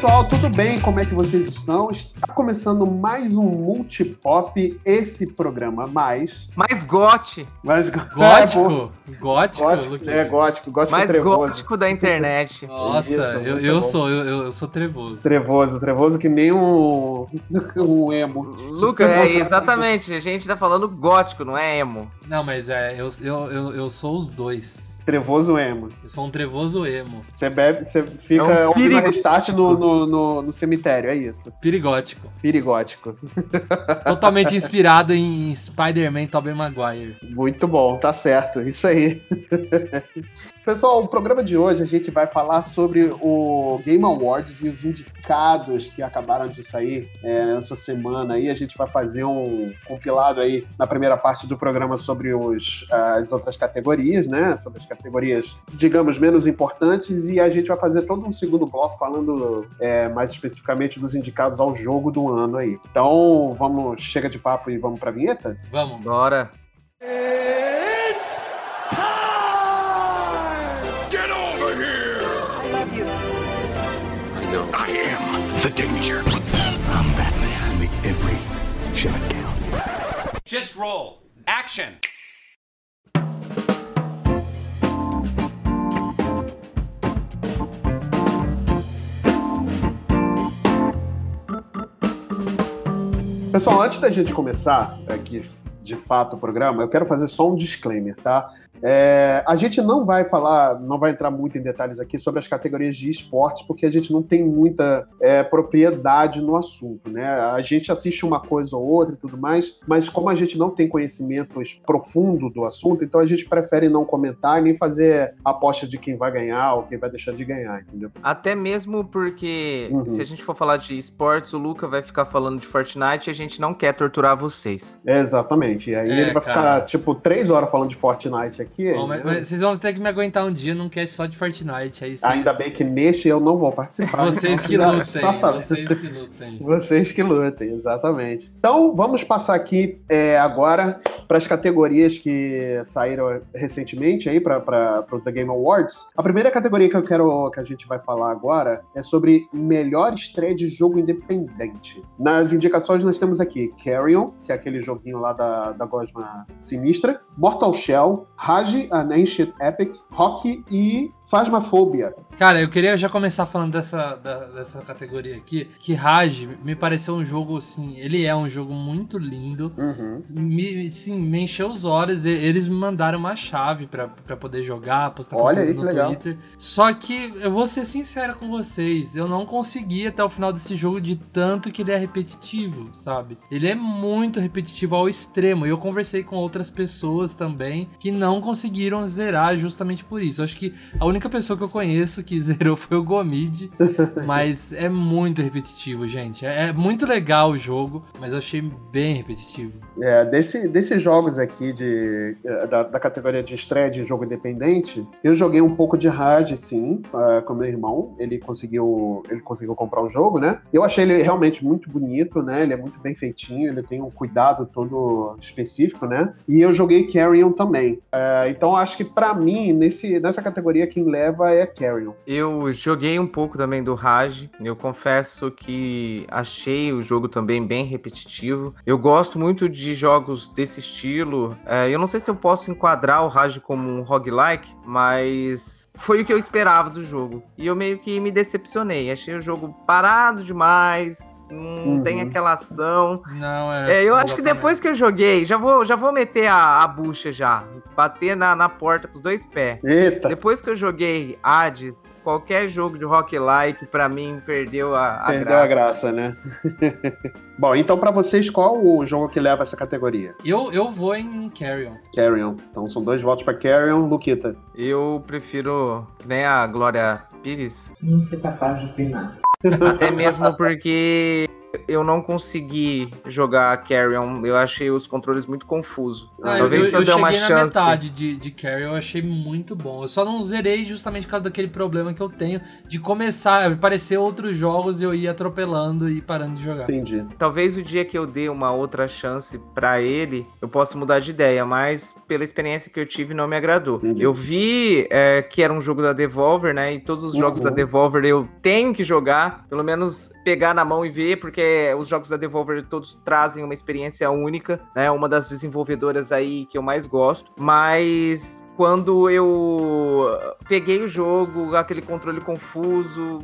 pessoal, tudo bem? Como é que vocês estão? Está começando mais um Multipop, esse programa mais. Mais gote. Mais Gótico? É, gótico? gótico, é, gótico, gótico Mais trevoso. gótico da internet. Nossa, Isso, eu, eu sou, eu, eu- eu sou trevoso. Trevoso, trevoso que nem um, um emo. Luca, é exatamente. A gente tá falando gótico, não é emo. Não, mas é, eu, eu, eu, eu sou os dois. Trevoso emo. Eu sou um trevoso emo. Você bebe, você fica É um ouvindo restart no, no, no, no cemitério, é isso. Perigótico. Pirigótico. Totalmente inspirado em Spider-Man Tobey Maguire. Muito bom, tá certo, isso aí. Pessoal, o programa de hoje a gente vai falar sobre o Game Awards e os indicados que acabaram de sair é, nessa semana aí. A gente vai fazer um compilado aí na primeira parte do programa sobre os, as outras categorias, né? Sobre as categorias, digamos, menos importantes, e a gente vai fazer todo um segundo bloco falando é, mais especificamente dos indicados ao jogo do ano aí. Então, vamos, chega de papo e vamos pra vinheta? Vamos. Bora. Get over here! I love you. I know. I am the danger. I'm Batman. Make every shot count. Just roll. Action. Pessoal, antes da gente começar aqui de fato o programa, eu quero fazer só um disclaimer, tá? É, a gente não vai falar, não vai entrar muito em detalhes aqui sobre as categorias de esportes, porque a gente não tem muita é, propriedade no assunto, né? A gente assiste uma coisa ou outra e tudo mais, mas como a gente não tem conhecimento profundo do assunto, então a gente prefere não comentar e nem fazer aposta de quem vai ganhar ou quem vai deixar de ganhar, entendeu? Até mesmo porque Uhum. se a gente for falar de esportes, o Luca vai ficar falando de Fortnite e a gente não quer torturar vocês. Exatamente. E aí É, ele vai cara. ficar, tipo, três horas falando de Fortnite aqui. Bom, mas, mas vocês vão ter que me aguentar um dia num cast só de Fortnite. Aí vocês... Ainda bem que neste eu não vou participar. Vocês que lutem. sabendo. Vocês que lutem. Vocês que lutem, exatamente. Então, vamos passar aqui é, agora para as categorias que saíram recentemente aí para o The Game Awards. A primeira categoria que eu quero que a gente vai falar agora é sobre melhor estreia de jogo independente. Nas indicações nós temos aqui Carrion, que é aquele joguinho lá da, da Gosma Sinistra, Mortal Shell, Rage, An Ancient Epic, Rock e Phasmophobia. Cara, eu queria já começar falando dessa, da- dessa categoria aqui, que Rage me pareceu um jogo, assim, ele é um jogo muito lindo, Uhum. me, sim, me encheu os olhos, e- eles me mandaram uma chave pra, pra poder jogar, postar Olha aí, conteúdo que no legal. Twitter. Só que, eu vou ser sincero com vocês, eu não consegui até o final desse jogo de tanto que ele é repetitivo, sabe? Ele é muito repetitivo ao extremo, e eu conversei com outras pessoas também que não conseguiram zerar justamente por isso. Eu acho que a única pessoa que eu conheço que zerou foi o Gomid, mas é muito repetitivo, gente. É, é muito legal o jogo, mas eu achei bem repetitivo. É, desse, desses jogos aqui de, eh, da, da categoria de estreia de jogo independente, eu joguei um pouco de Rage, sim, ah, com meu irmão. Ele conseguiu, ele conseguiu comprar o jogo, né? Eu achei ele realmente muito bonito, né? Ele é muito bem feitinho, ele tem um cuidado todo específico, né? E eu joguei Carrion também. Eh, então acho que pra mim, nesse, nessa categoria, quem leva é Carrion. Eu joguei um pouco também do Rage. Eu confesso que achei o jogo também bem repetitivo. Eu gosto muito de jogos desse estilo. É, eu não sei se eu posso enquadrar o Rage como um roguelike, mas foi o que eu esperava do jogo. E eu meio que me decepcionei. Achei o jogo parado demais. Não Uhum. tem aquela ação. Não, é. É, eu acho que depois que eu joguei, já vou, já vou meter a, a bucha já. Bater na, na porta com os dois pés. Eita! Depois que eu joguei Hades, qualquer jogo de roguelike pra mim perdeu a, a Perdeu graça. a graça, né? Bom, então pra vocês, qual o jogo que leva essa categoria? Eu, eu vou em Carrion. Carrion. Então são dois votos pra Carrion, Luquita. Eu prefiro nem a Glória Pires, Não ser capaz de opinar. até mesmo porque eu não consegui jogar Carrion. Eu achei os controles muito confusos. Ah, Talvez eu, se eu, eu der uma cheguei na chance. metade de, de Carry, eu achei muito bom. Eu só não zerei justamente por causa daquele problema que eu tenho de começar, aparecer outros jogos e eu ir atropelando e parando de jogar. Entendi. Talvez o dia que eu dê uma outra chance pra ele, eu possa mudar de ideia, mas pela experiência que eu tive, não me agradou. Entendi. Eu vi é, que era um jogo da Devolver, né? E todos os jogos Uhum. da Devolver eu tenho que jogar, pelo menos pegar na mão e ver, porque os jogos da Devolver todos trazem uma experiência única, né? Uma das desenvolvedoras aí que eu mais gosto. Mas quando eu peguei o jogo, aquele controle confuso,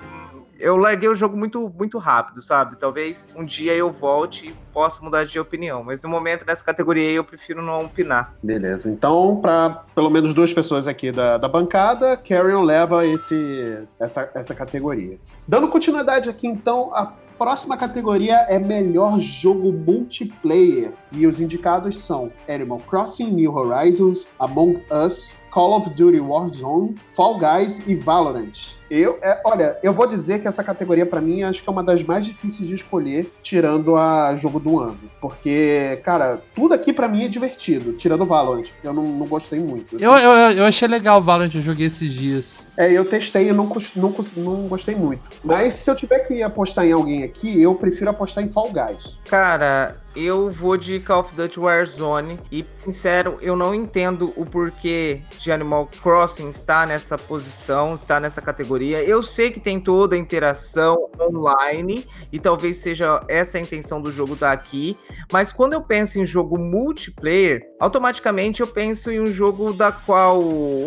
eu larguei o jogo muito, muito rápido, sabe? Talvez um dia eu volte e possa mudar de opinião. Mas no momento nessa categoria aí, eu prefiro não opinar. Beleza. Então, para pelo menos duas pessoas aqui da, da bancada, Carrion leva esse, essa, essa categoria. Dando continuidade aqui, então, a próxima categoria é melhor jogo multiplayer. E os indicados são Animal Crossing New Horizons, Among Us, Call of Duty Warzone, Fall Guys e Valorant. Eu, é, olha, eu vou dizer que essa categoria pra mim acho que é uma das mais difíceis de escolher, tirando a jogo do ano, porque cara, tudo aqui pra mim é divertido, tirando Valorant, que eu não, não gostei muito. Eu, eu, eu achei legal o Valorant, eu joguei esses dias. É, eu testei e não, não, não gostei muito. Mas se eu tiver que apostar em alguém aqui, eu prefiro apostar em Fall Guys. Cara, eu vou de Call of Duty Warzone e, sincero, eu não entendo o porquê de Animal Crossing estar nessa posição, estar nessa categoria. Eu sei que tem toda a interação online e talvez seja essa a intenção do jogo estar aqui, mas quando eu penso em jogo multiplayer, automaticamente eu penso em um jogo da qual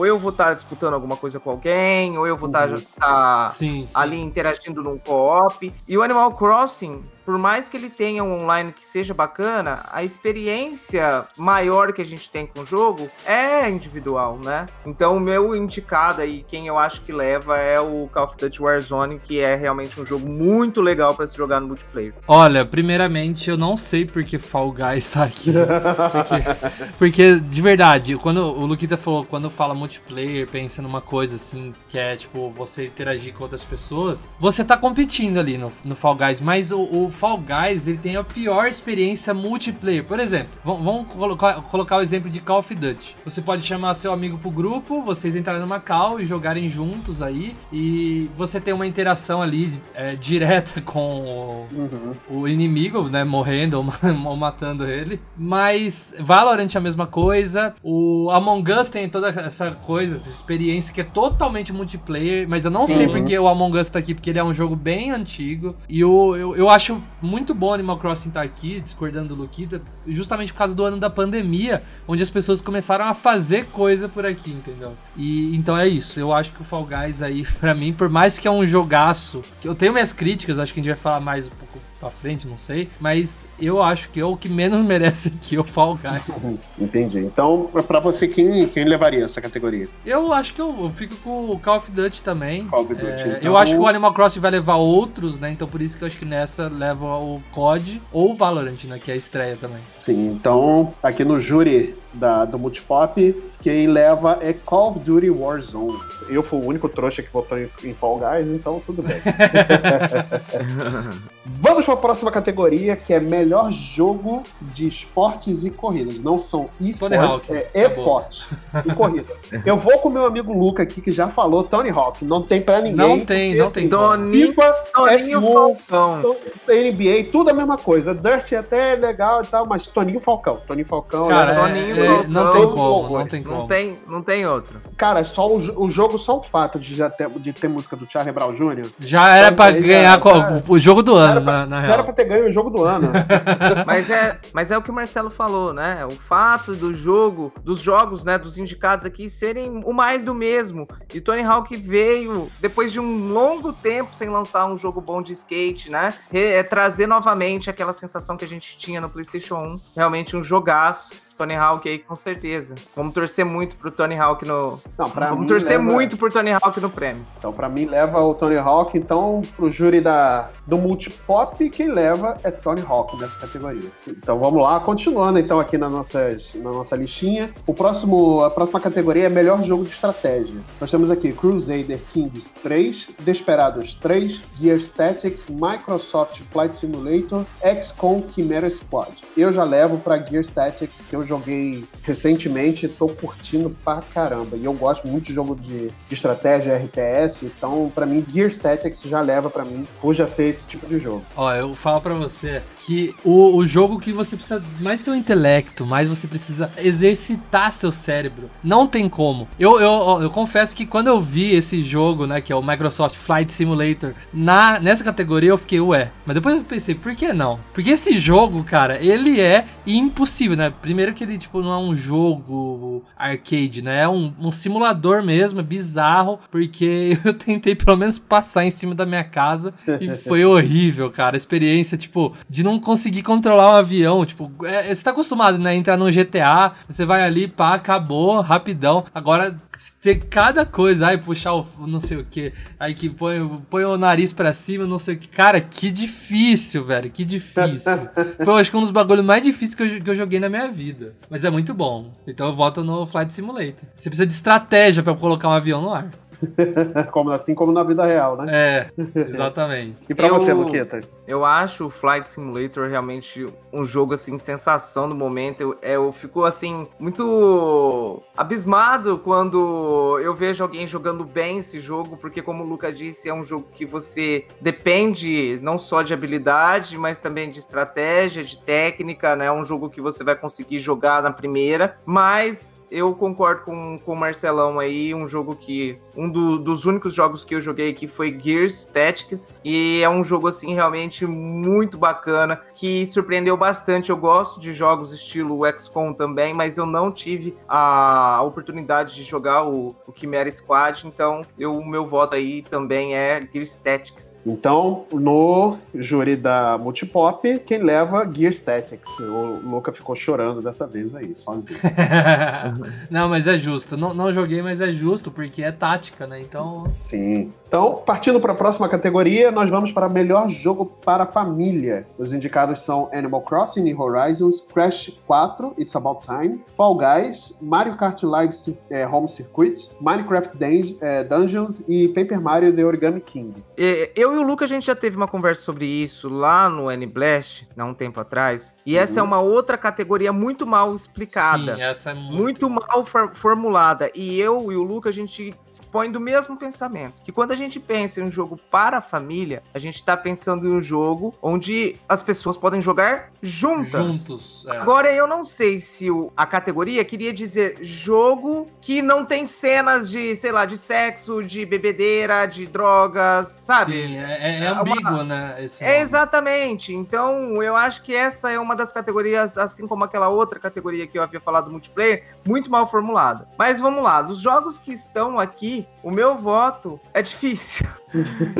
eu vou estar disputando alguma coisa com alguém, ou eu vou estar Uhum. tá Sim, sim. ali interagindo num co-op. E o Animal Crossing, por mais que ele tenha um online que seja bacana, a experiência maior que a gente tem com o jogo é individual, né? Então o meu indicado aí, quem eu acho que leva é o Call of Duty Warzone, que é realmente um jogo muito legal pra se jogar no multiplayer. Olha, primeiramente, eu não sei porque Fall Guys tá aqui. Porque, porque, de verdade, quando o Luquita falou, quando fala multiplayer, pensa numa coisa assim, que é tipo você interagir com outras pessoas, você tá competindo ali no, no Fall Guys, mas o, o Fall Guys ele tem a pior experiência multiplayer. Por exemplo, vamos, colocar, colocar o exemplo de Call of Duty. Você pode chamar seu amigo pro grupo, vocês entrarem numa call e jogarem juntos aí, e você tem uma interação ali é, direta com o, Uhum. o inimigo, né, morrendo ou, ma- ou matando ele. Mas Valorant é a mesma coisa. O Among Us tem toda essa coisa, essa experiência que é totalmente multiplayer, mas eu não Sim. sei porque o Among Us tá aqui, porque ele é um jogo bem antigo. E o, eu, eu acho muito bom Animal Crossing tá aqui, discordando do Luquita, justamente por causa do ano da pandemia, onde as pessoas começaram a fazer coisa por aqui, entendeu? E então é isso. Eu acho que o Fall Guys aí, pra mim, por mais que é um jogaço, eu tenho minhas críticas, acho que a gente vai falar mais um pouco pra frente, não sei. Mas eu acho que é o que menos merece aqui é o Fall Guys. Entendi. Então, pra você, quem, quem levaria essa categoria? eu acho que eu, eu fico com o Call of Duty também. Call of Duty. É, Então- Eu acho que o Animal Crossing vai levar outros, né? Então por isso que eu acho que nessa leva o COD ou o Valorant, né? Que é a estreia também. Sim, então, aqui no júri da, do Multipop, quem leva é Call of Duty Warzone. Eu fui o único trouxa que votou em, em Fall Guys, então tudo bem. Vamos para a próxima categoria, que é melhor jogo de esportes e corridas. Não são Tony esportes, Hawk. é esporte e corrida. Eu vou com o meu amigo Luca aqui, que já falou Tony Hawk. Não tem pra ninguém. Não tem, não tem. Toninho, FIFA, Toninho F1, Falcão. NBA, tudo a mesma coisa. Dirt até é legal e tal, mas Toninho Falcão. Toninho Falcão. Cara, né? Toninho, é- é- não tem como, não tem como. Não tem, não tem outro. Cara, só o, o jogo, só o fato de já ter, de ter música do Charlie Brown Jr. Já era pra ganhar co- o jogo do ano, era pra- na, na Já era real. pra ter ganho o jogo do ano. Mas é, mas é o que o Marcelo falou, né? O fato do jogo, dos jogos, né, dos indicados aqui serem o mais do mesmo. E Tony Hawk veio depois de um longo tempo sem lançar um jogo bom de skate, né? Re- é, trazer novamente aquela sensação que a gente tinha no PlayStation 1, realmente um jogaço. Tony Hawk aí, com certeza. Vamos torcer muito pro Tony Hawk no. Não, pra Vamos mim torcer leva- muito pro Tony Hawk no prêmio. Então, pra mim, leva o Tony Hawk. Então, pro júri da, do Multipop, quem leva é Tony Hawk nessa categoria. Então, vamos lá. Continuando, então, aqui na, nossas, na nossa listinha. O próximo, a próxima categoria é Melhor Jogo de Estratégia. Nós temos aqui Crusader Kings 3, Desperados 3, Gear Tactics, Microsoft Flight Simulator, XCOM Chimera Squad. Eu já levo pra Gear Tactics, que eu joguei recentemente e tô curtindo pra caramba. E eu gosto muito de jogo de, de estratégia RTS, então pra mim Gear Tactics já leva pra mim por já ser esse tipo de jogo. Ó, eu falo pra você que o, o jogo que você precisa mais ter um intelecto, mais você precisa exercitar seu cérebro. Não tem como. Eu, eu, eu confesso que quando eu vi esse jogo, né, que é o Microsoft Flight Simulator, na, nessa categoria eu fiquei, ué. Mas depois eu pensei, por que não? Porque esse jogo, cara, ele é impossível, né? Primeiro que ele, tipo, não é um jogo arcade, né? É um, um simulador mesmo, é bizarro, porque eu tentei pelo menos passar em cima da minha casa e foi horrível, cara. A experiência, tipo, de não conseguir controlar um avião. Tipo, é, você tá acostumado, né? Entrar no GTA, você vai ali, pá, acabou, rapidão. Agora, ter cada coisa, aí puxar o não sei o que, aí que põe, põe o nariz pra cima, não sei o que. Cara, que difícil, velho, que difícil. Foi, acho que um dos bagulhos mais difíceis que eu, que eu joguei na minha vida. Mas é muito bom. Então eu voto no Flight Simulator. Você precisa de estratégia pra colocar um avião no ar. como, assim como na vida real, né? É, exatamente. E pra Eu- você, Luqueta? Eu acho o Flight Simulator realmente um jogo assim sensação do momento. Eu, eu fico assim muito abismado quando eu vejo alguém jogando bem esse jogo, porque como o Luca disse, é um jogo que você depende não só de habilidade, mas também de estratégia, de técnica, né? É um jogo que você vai conseguir jogar na primeira, mas eu concordo com, com o Marcelão aí, um jogo que. Um do- dos únicos jogos que eu joguei aqui foi Gears Tactics. E é um jogo, assim, realmente muito bacana, que surpreendeu bastante. Eu gosto de jogos estilo XCOM também, mas eu não tive a oportunidade de jogar o, o Chimera Squad. Então, eu- o meu voto aí também é Gears Tactics. Então, no júri da Multipop, quem leva Gear Tactics. O Luca ficou chorando dessa vez aí, sozinho. não, mas é justo. Não, não joguei, mas é justo, porque é tática, né? Então. Sim. Então, partindo para a próxima categoria, nós vamos para melhor jogo para a família. Os indicados são Animal Crossing New Horizons, Crash 4, It's About Time, Fall Guys, Mario Kart Live eh, Home Circuit, Minecraft Dan- eh, Dungeons e Paper Mario The Origami King. É, Eu e o Luca, a gente já teve uma conversa sobre isso lá no N-Blast, há um tempo atrás. E essa é uma outra categoria muito mal explicada. Sim, essa é muito. muito mal for- formulada. E eu e o Luca, a gente dispõe do mesmo pensamento. Que quando a gente pensa em um jogo para a família, a gente tá pensando em um jogo onde as pessoas podem jogar juntas. Juntos. é. Agora, eu não sei se o- a categoria queria dizer jogo que não tem cenas de, sei lá, de sexo, de bebedeira, de drogas, sabe? Sim, é, é- é É uma- ambíguo, né? Esse É exatamente. Então, eu acho que essa é uma das categorias, assim como aquela outra categoria que eu havia falado multiplayer, muito mal formulada. Mas vamos lá, dos jogos que estão aqui, o meu voto é difícil.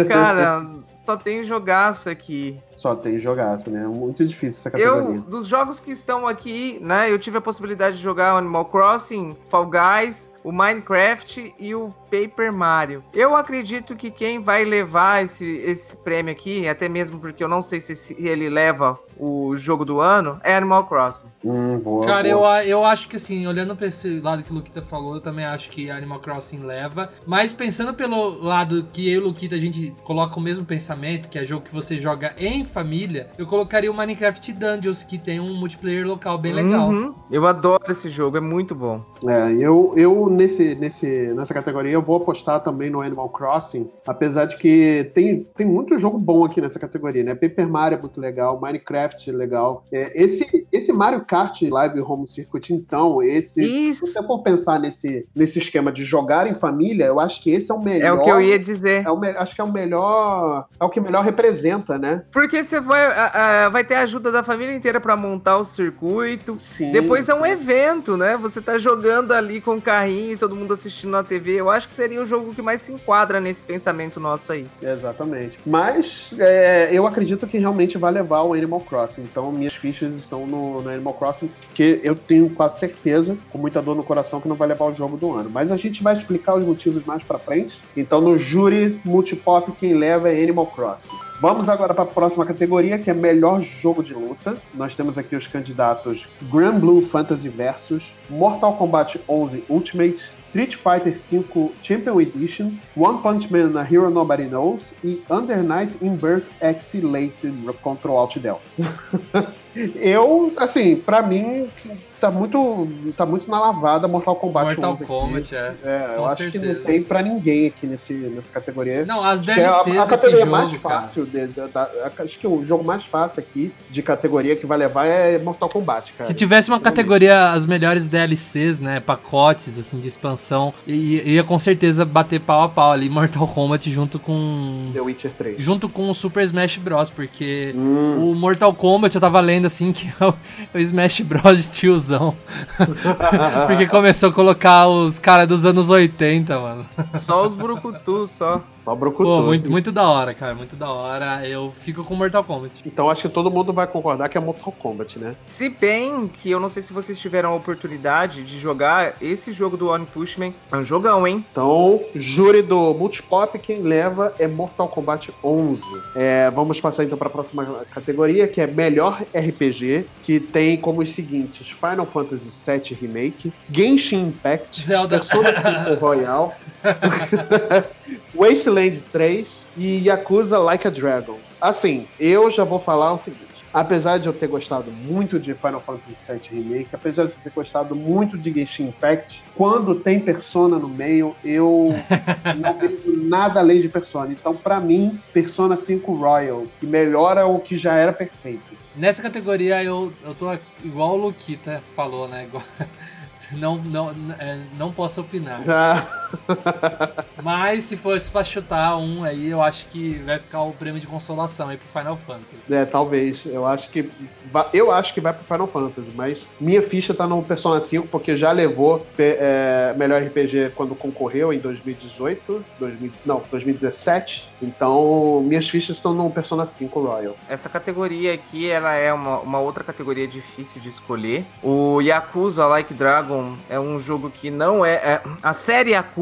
Cara, só tem jogaço aqui. Só tem jogaço, né? Muito difícil essa categoria. Eu, dos jogos que estão aqui, né, eu tive a possibilidade de jogar Animal Crossing, Fall Guys, o Minecraft e o Paper Mario. Eu acredito que quem vai levar esse, esse prêmio aqui, até mesmo porque eu não sei se esse- ele leva o jogo do ano, é Animal Crossing. Hum, boa, Cara, eu, boa. a- eu acho que assim, olhando pra esse lado que o Luquita falou, eu também acho que Animal Crossing leva. Mas pensando pelo lado que eu e o Luquita a gente coloca o mesmo pensamento, que é jogo que você joga em família, eu colocaria o Minecraft Dungeons, que tem um multiplayer local bem legal. Uhum. Eu adoro esse jogo, é muito bom. É, eu, eu nesse, nesse, nessa categoria eu vou apostar também no Animal Crossing, apesar de que tem, tem muito jogo bom aqui nessa categoria, né? Paper Mario é muito legal, Minecraft é legal. É, esse, esse Mario Kart Live Home Circuit, então, esse, Isso. se você for pensar nesse, nesse esquema de jogar em família, eu acho que esse é o melhor. É o que eu ia dizer. é o me- acho que é o melhor. É o que melhor representa, né? Porque você vai, a- a- vai ter a ajuda da família inteira pra montar o circuito. Sim. Depois é um sim. evento, né? Você tá jogando ali com o carrinho e todo mundo assistindo na TV. Eu acho que seria o jogo que mais se enquadra nesse pensamento nosso aí. Exatamente. Mas é, eu acredito que realmente vai levar o Animal Crossing. Então minhas fichas estão no no, Animal Crossing, que eu tenho quase certeza, com muita dor no coração, que não vai levar o jogo do ano. Mas a gente vai explicar os motivos mais pra frente. Então, no júri multipop, quem leva é Animal Crossing. Vamos agora para a próxima categoria, que é melhor jogo de luta. Nós temos aqui os candidatos Grand Blue Fantasy Versus, Mortal Kombat 11 Ultimate, great. Street Fighter V Champion Edition, One Punch Man A Hero Nobody Knows e Under Night in Birth Exilate Control Alt Del. Eu, assim, pra mim, tá muito, tá muito na lavada Mortal Kombat Mortal 11 aqui. Kombat, é. É, eu Com acho que certeza. não tem pra ninguém aqui nesse, nessa categoria. Não, as Acho que é DLCs a, a categoria jogo, mais fácil, de- de- da- acho que o jogo mais fácil aqui de categoria que vai levar é Mortal Kombat, cara. Se tivesse uma categoria, as melhores DLCs, né, pacotes, assim, de expansão, i- ia com certeza bater pau a pau ali Mortal Kombat junto com... The Witcher 3. Junto com o Super Smash Bros, porque Hum. o Mortal Kombat eu tava lendo assim que é o, é o Smash Bros de tiozão. porque começou a colocar os caras dos anos 80, mano. Só os brucutus, só. Só Brucutu. Pô, muito, muito da hora, cara, muito da hora. Eu fico com Mortal Kombat. Então acho que todo mundo vai concordar que é Mortal Kombat, né? Se bem que eu não sei se vocês tiveram a oportunidade de jogar esse jogo do One Pushman. É um jogão, hein? Então, júri do Multipop, quem leva é Mortal Kombat 11. É, vamos passar então para a próxima categoria, que é Melhor RPG, que tem como os seguintes: Final Fantasy VII Remake, Genshin Impact, Zelda. Persona 5 Royal, Wasteland 3 e Yakuza Like a Dragon. Assim, eu já vou falar o seguinte. Apesar de eu ter gostado muito de Final Fantasy VII Remake, apesar de eu ter gostado muito de Genshin Impact, quando tem Persona no meio, eu não vejo nada além de Persona. Então, pra mim, Persona 5 Royal, que melhora o que já era perfeito. Nessa categoria eu, eu tô igual o Luquita falou, né? Não, não, é, não posso opinar. Ah, Mas se fosse pra chutar um aí, eu acho que vai ficar o prêmio de consolação aí pro Final Fantasy. é, talvez. Eu acho que eu acho que vai pro Final Fantasy, mas minha ficha tá no Persona 5 porque já levou é, melhor RPG quando concorreu em 2018, 2000, não, 2017. Então, minhas fichas estão no Persona 5 Royal. Essa categoria aqui, ela é uma, uma outra categoria difícil de escolher. O Yakuza Like Dragon é um jogo que não é, é- a série Yakuza,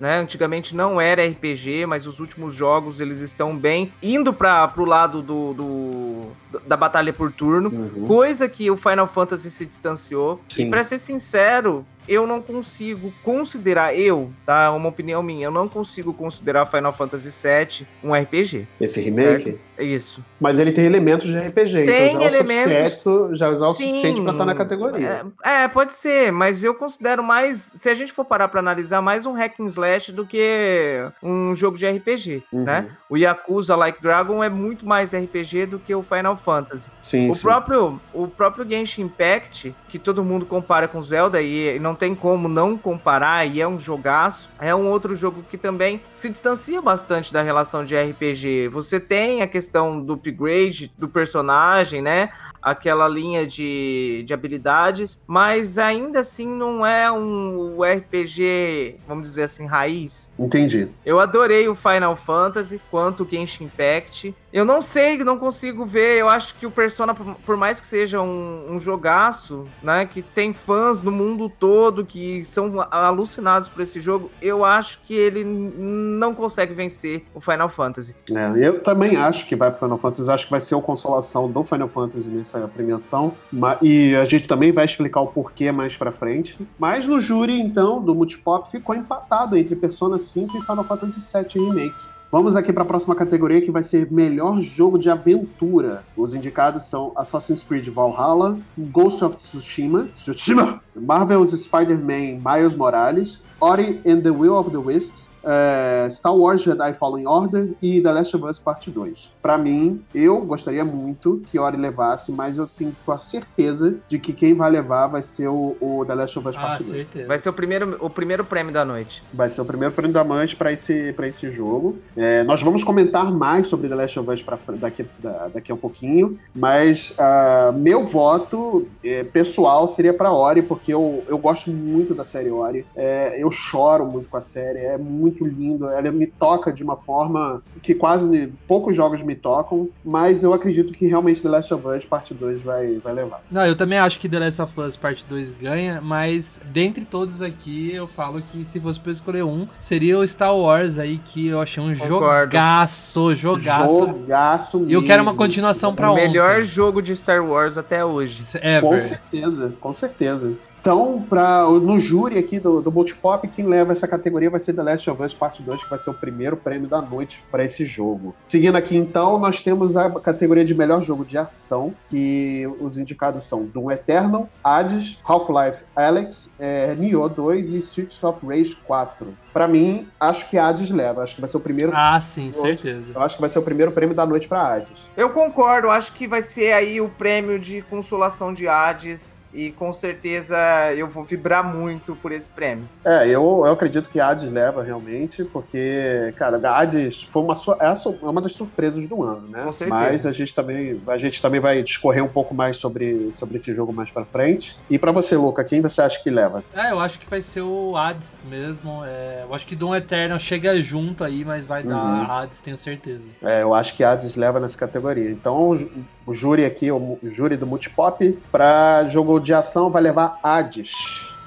né? Antigamente não era RPG, mas os últimos jogos eles estão bem indo para pro lado do, do- da batalha por turno, Uhum. coisa que o Final Fantasy se distanciou. Sim. E para ser sincero, eu não consigo considerar eu, tá? É uma opinião minha, eu não consigo considerar Final Fantasy VII um RPG. Esse remake. É isso. Mas ele tem elementos de RPG, Tem então já é o elementos- suficiente, já é o Sim, suficiente pra estar na categoria. É, é, pode ser, mas eu considero mais, se a gente for parar pra analisar, mais um hack and slash do que um jogo de RPG, Uhum. né? O Yakuza Like Dragon é muito mais RPG do que o Final Fantasy. Sim, O sim. próprio, o próprio Genshin Impact, que todo mundo compara com Zelda e não tem como não comparar, e é um jogaço, é um outro jogo que também se distancia bastante da relação de RPG. Você tem a questão do upgrade do personagem, né? Aquela linha de, de habilidades, mas ainda assim não é um RPG, vamos dizer assim, raiz. Entendi. Eu adorei o Final Fantasy quanto o Genshin Impact. Eu não sei, não consigo ver. Eu acho que o Persona, por mais que seja um, um jogaço, né? Que tem fãs no mundo todo que são alucinados por esse jogo, eu acho que ele não consegue vencer o Final Fantasy. É, eu também acho que vai pro Final Fantasy, acho que vai ser o consolação do Final Fantasy nessa premiação, e a gente também vai explicar o porquê mais pra frente. Mas no júri, então, do Multipop, ficou empatado entre Persona 5 e Final Fantasy VII Remake. Vamos aqui para a próxima categoria que vai ser melhor jogo de aventura. Os indicados são Assassin's Creed Valhalla, Ghost of Tsushima, Tsushima, Marvel's Spider-Man Miles Morales, Ori and the Will of the Wisps, é, Star Wars Jedi Fallen Order e The Last of Us Part 2. Pra mim, eu gostaria muito que Ori levasse, mas eu tenho a certeza de que quem vai levar vai ser o, o The Last of Us Ah, Part 2. certeza. Vai ser o primeiro, o primeiro prêmio da noite. Vai ser o primeiro prêmio da Manche para esse, pra esse jogo. É, nós vamos comentar mais sobre The Last of Us pra, daqui, da- daqui a um pouquinho, mas ah, meu voto é, pessoal seria para Ori, porque eu, eu gosto muito da série Ori. É, eu choro muito com a série, é muito lindo, ela me toca de uma forma que quase poucos jogos me tocam, mas eu acredito que realmente The Last of Us Parte 2 vai, vai levar. Não, eu também acho que The Last of Us Parte 2 ganha, mas dentre todos aqui, eu falo que se fosse pra eu escolher um, seria o Star Wars aí, que eu achei um Concordo. jogaço, jogaço. Jogaço E eu quero uma mesmo. continuação pra o ontem. melhor jogo de Star Wars até hoje. Com Ever. certeza, com certeza. Então, pra, no júri aqui do, do Multipop, quem leva essa categoria vai ser The Last of Us Parte 2, que vai ser o primeiro prêmio da noite para esse jogo. Seguindo aqui, então, nós temos a categoria de melhor jogo de ação, que os indicados são Doom Eternal, Hades, Half-Life Alyx, é, Nioh 2 e Streets of Rage 4. Pra mim, acho que Hades leva. Acho que vai ser o primeiro. Ah, sim, certeza. Eu acho que vai ser o primeiro prêmio da noite pra Hades. Eu concordo, acho que vai ser aí o prêmio de consolação de Hades e com certeza eu vou vibrar muito por esse prêmio. É, eu, eu acredito que Hades leva realmente, porque, cara, a Hades foi uma, é é uma das surpresas do ano, né? Com certeza. Mas a gente também, a gente também vai discorrer um pouco mais sobre, sobre esse jogo mais pra frente. E pra você, Luca, quem você acha que leva? É, eu acho que vai ser o Hades mesmo. é, eu acho que Doom Eternal chega junto aí, mas vai Uhum. dar Hades, tenho certeza. É, eu acho que Hades leva nessa categoria. Então, o, júri aqui, o, júri do Multipop, pra jogo de ação vai levar Hades.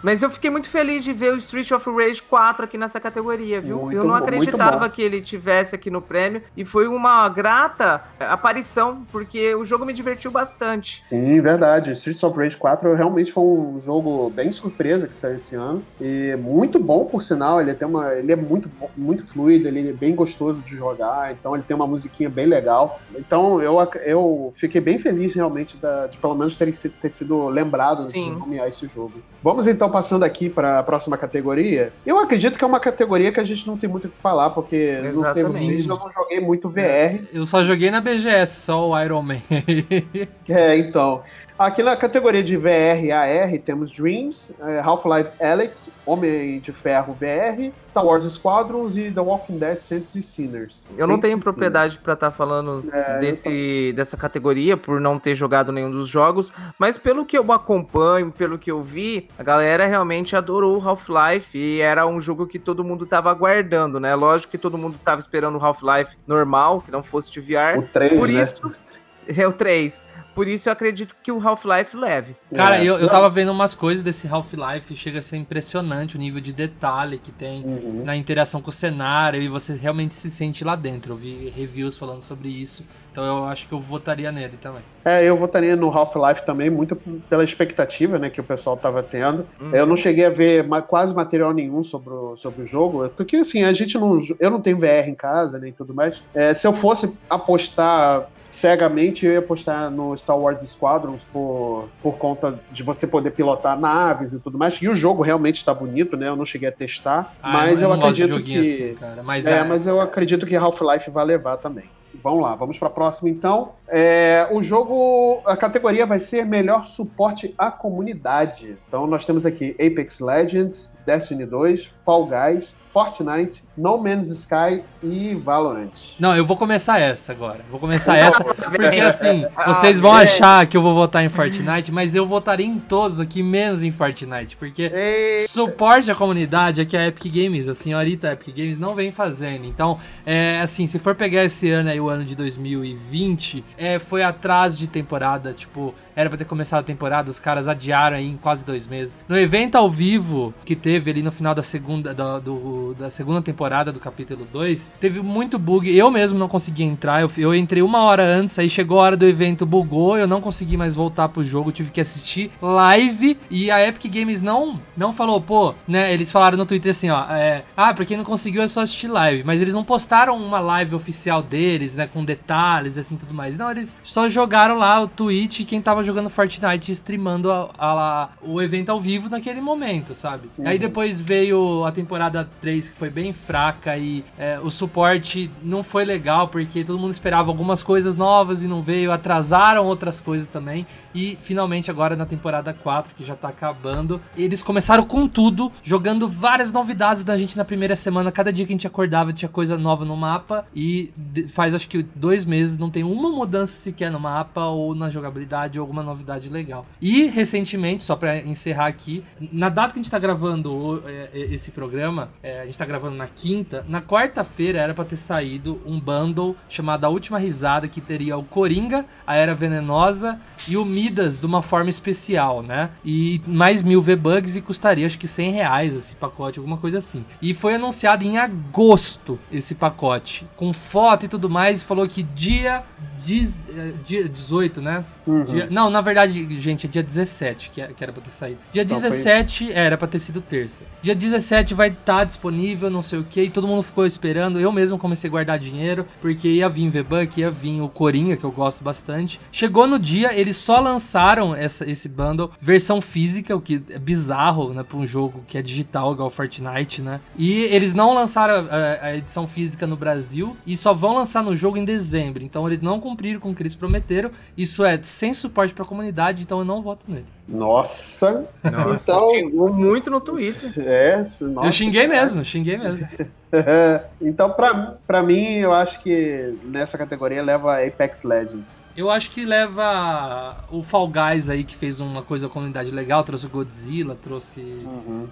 Mas eu fiquei muito feliz de ver o Street of Rage 4 aqui nessa categoria, viu? Muito eu não acreditava bom. que ele tivesse aqui no prêmio e foi uma grata aparição, porque o jogo me divertiu bastante. Sim, verdade. Streets of Rage 4 realmente foi um jogo bem surpresa que saiu esse ano. E muito bom, por sinal. Ele, tem uma, ele é muito, muito fluido, ele é bem gostoso de jogar. Então ele tem uma musiquinha bem legal. Então eu, eu fiquei bem feliz realmente da- de pelo menos ter, sido- ter sido lembrado de Sim. nomear esse jogo. Vamos então passando aqui para a próxima categoria. Eu acredito que é uma categoria que a gente não tem muito o que falar, porque não sei Exatamente. vocês, eu não joguei muito VR. Eu só joguei na BGS, só o Iron Man. É, então. Aqui na categoria de VR e AR temos Dreams, eh, Half-Life Alyx, Homem de Ferro VR, Star Wars Squadrons e The Walking Dead Saints e Sinners. Eu não Saints tenho propriedade pra estar falando É, desse, dessa categoria por não ter jogado nenhum dos jogos, mas pelo que eu acompanho, pelo que eu vi, a galera realmente adorou o Half-Life e era um jogo que todo mundo tava aguardando, né? Lógico que todo mundo tava esperando o Half-Life normal, que não fosse de VR. O 3, Por né? isso, é o 3. Por isso eu acredito que o Half-Life leve. Cara, É. eu, eu Não. tava vendo umas coisas desse Half-Life chega a ser impressionante o nível de detalhe que tem Uhum. na interação com o cenário e você realmente se sente lá dentro. Eu vi reviews falando sobre isso, então eu acho que eu votaria nele também. É, eu votaria no Half-Life também, muito pela expectativa né, que o pessoal tava tendo. Uhum. Eu não cheguei a ver quase material nenhum sobre o, sobre o jogo, porque assim, a gente não. Eu não tenho VR em casa nem tudo mais. É, se eu fosse apostar cegamente, eu ia apostar no Star Wars Squadrons por, por conta de você poder pilotar naves e tudo mais. E o jogo realmente está bonito, né? Eu não cheguei a testar, Ah, mas eu, de acredito que. assim, cara. Mas É, é, mas eu acredito que Half-Life vai levar também. Vamos lá, vamos para a próxima então. É, o jogo, a categoria vai ser melhor suporte à comunidade. Então nós temos aqui Apex Legends, Destiny 2, Fall Guys, Fortnite, No Man's Sky e Valorant. Não, eu vou começar essa agora. Vou começar essa, porque assim, vocês vão achar que eu vou votar em Fortnite, mas eu votaria em todos aqui, menos em Fortnite, porque suporte à comunidade é que a Epic Games, a senhorita Epic Games, não vem fazendo. Então, é assim, se for pegar esse ano aí, o ano de 2020, é, foi atraso de temporada, tipo, era pra ter começado a temporada, os caras adiaram aí em quase dois meses. No evento ao vivo que teve ali no final da segunda, da, do- da segunda temporada do capítulo 2, teve muito bug. Eu mesmo não consegui entrar, eu, eu entrei uma hora antes, aí chegou a hora do evento, bugou, eu não consegui mais voltar pro jogo, tive que assistir live e a Epic Games não, não falou, pô, né? Eles falaram no Twitter assim, ó, é, ah, pra quem não conseguiu é só assistir live, mas eles não postaram uma live oficial deles, né, com detalhes assim tudo mais. Não, eles só jogaram lá o tweet quem tava jogando Fortnite streamando a, a- o evento ao vivo naquele momento, sabe? Aí depois veio a temporada 3 que foi bem fraca e é, o suporte não foi legal porque todo mundo esperava algumas coisas novas e não veio, atrasaram outras coisas também e finalmente agora na temporada 4 que já tá acabando, eles começaram com tudo, jogando várias novidades da gente na primeira semana, cada dia que a gente acordava tinha coisa nova no mapa e faz acho que dois meses não tem uma mudança sequer no mapa ou na jogabilidade ou alguma novidade legal. E recentemente, só pra encerrar aqui, na data que a gente tá gravando é, é, esse programa, é, a gente tá gravando na quinta, na quarta-feira era pra ter saído um bundle chamado A Última Risada, que teria o Coringa, a Era Venenosa e o Midas de uma forma especial, né? E mais mil V-Bucks e custaria acho que 100 reais esse pacote, alguma coisa assim. E foi anunciado em agosto esse pacote, com foto e tudo mais, falou que dia, diz- eh, dia 18, né? Dia- não, na verdade, gente, é dia 17 que, é- que era pra ter saído. Dia Então, foi- 17 era pra ter sido terça. Dia 17 vai estar disponível, não sei o que, e todo mundo ficou esperando. Eu mesmo comecei a guardar dinheiro, porque ia vir V-Buck, ia vir o Coringa, que eu gosto bastante. Chegou no dia, eles só lançaram essa, esse bundle, versão física, o que é bizarro, né, pra um jogo que é digital, igual Fortnite, né? E eles não lançaram a, a edição física no Brasil e só vão lançar no jogo em dezembro. Então eles não cumpriram com o que eles prometeram. Isso é sem suporte pra comunidade, então eu não voto nele. Nossa, Nossa, Então- xingou muito no Twitter. é. Nossa, eu xinguei mesmo, xinguei mesmo. então, pra, pra mim, eu acho que nessa categoria leva Apex Legends. Eu acho que leva o Fall Guys aí, que fez uma coisa com a comunidade legal, trouxe o Godzilla, trouxe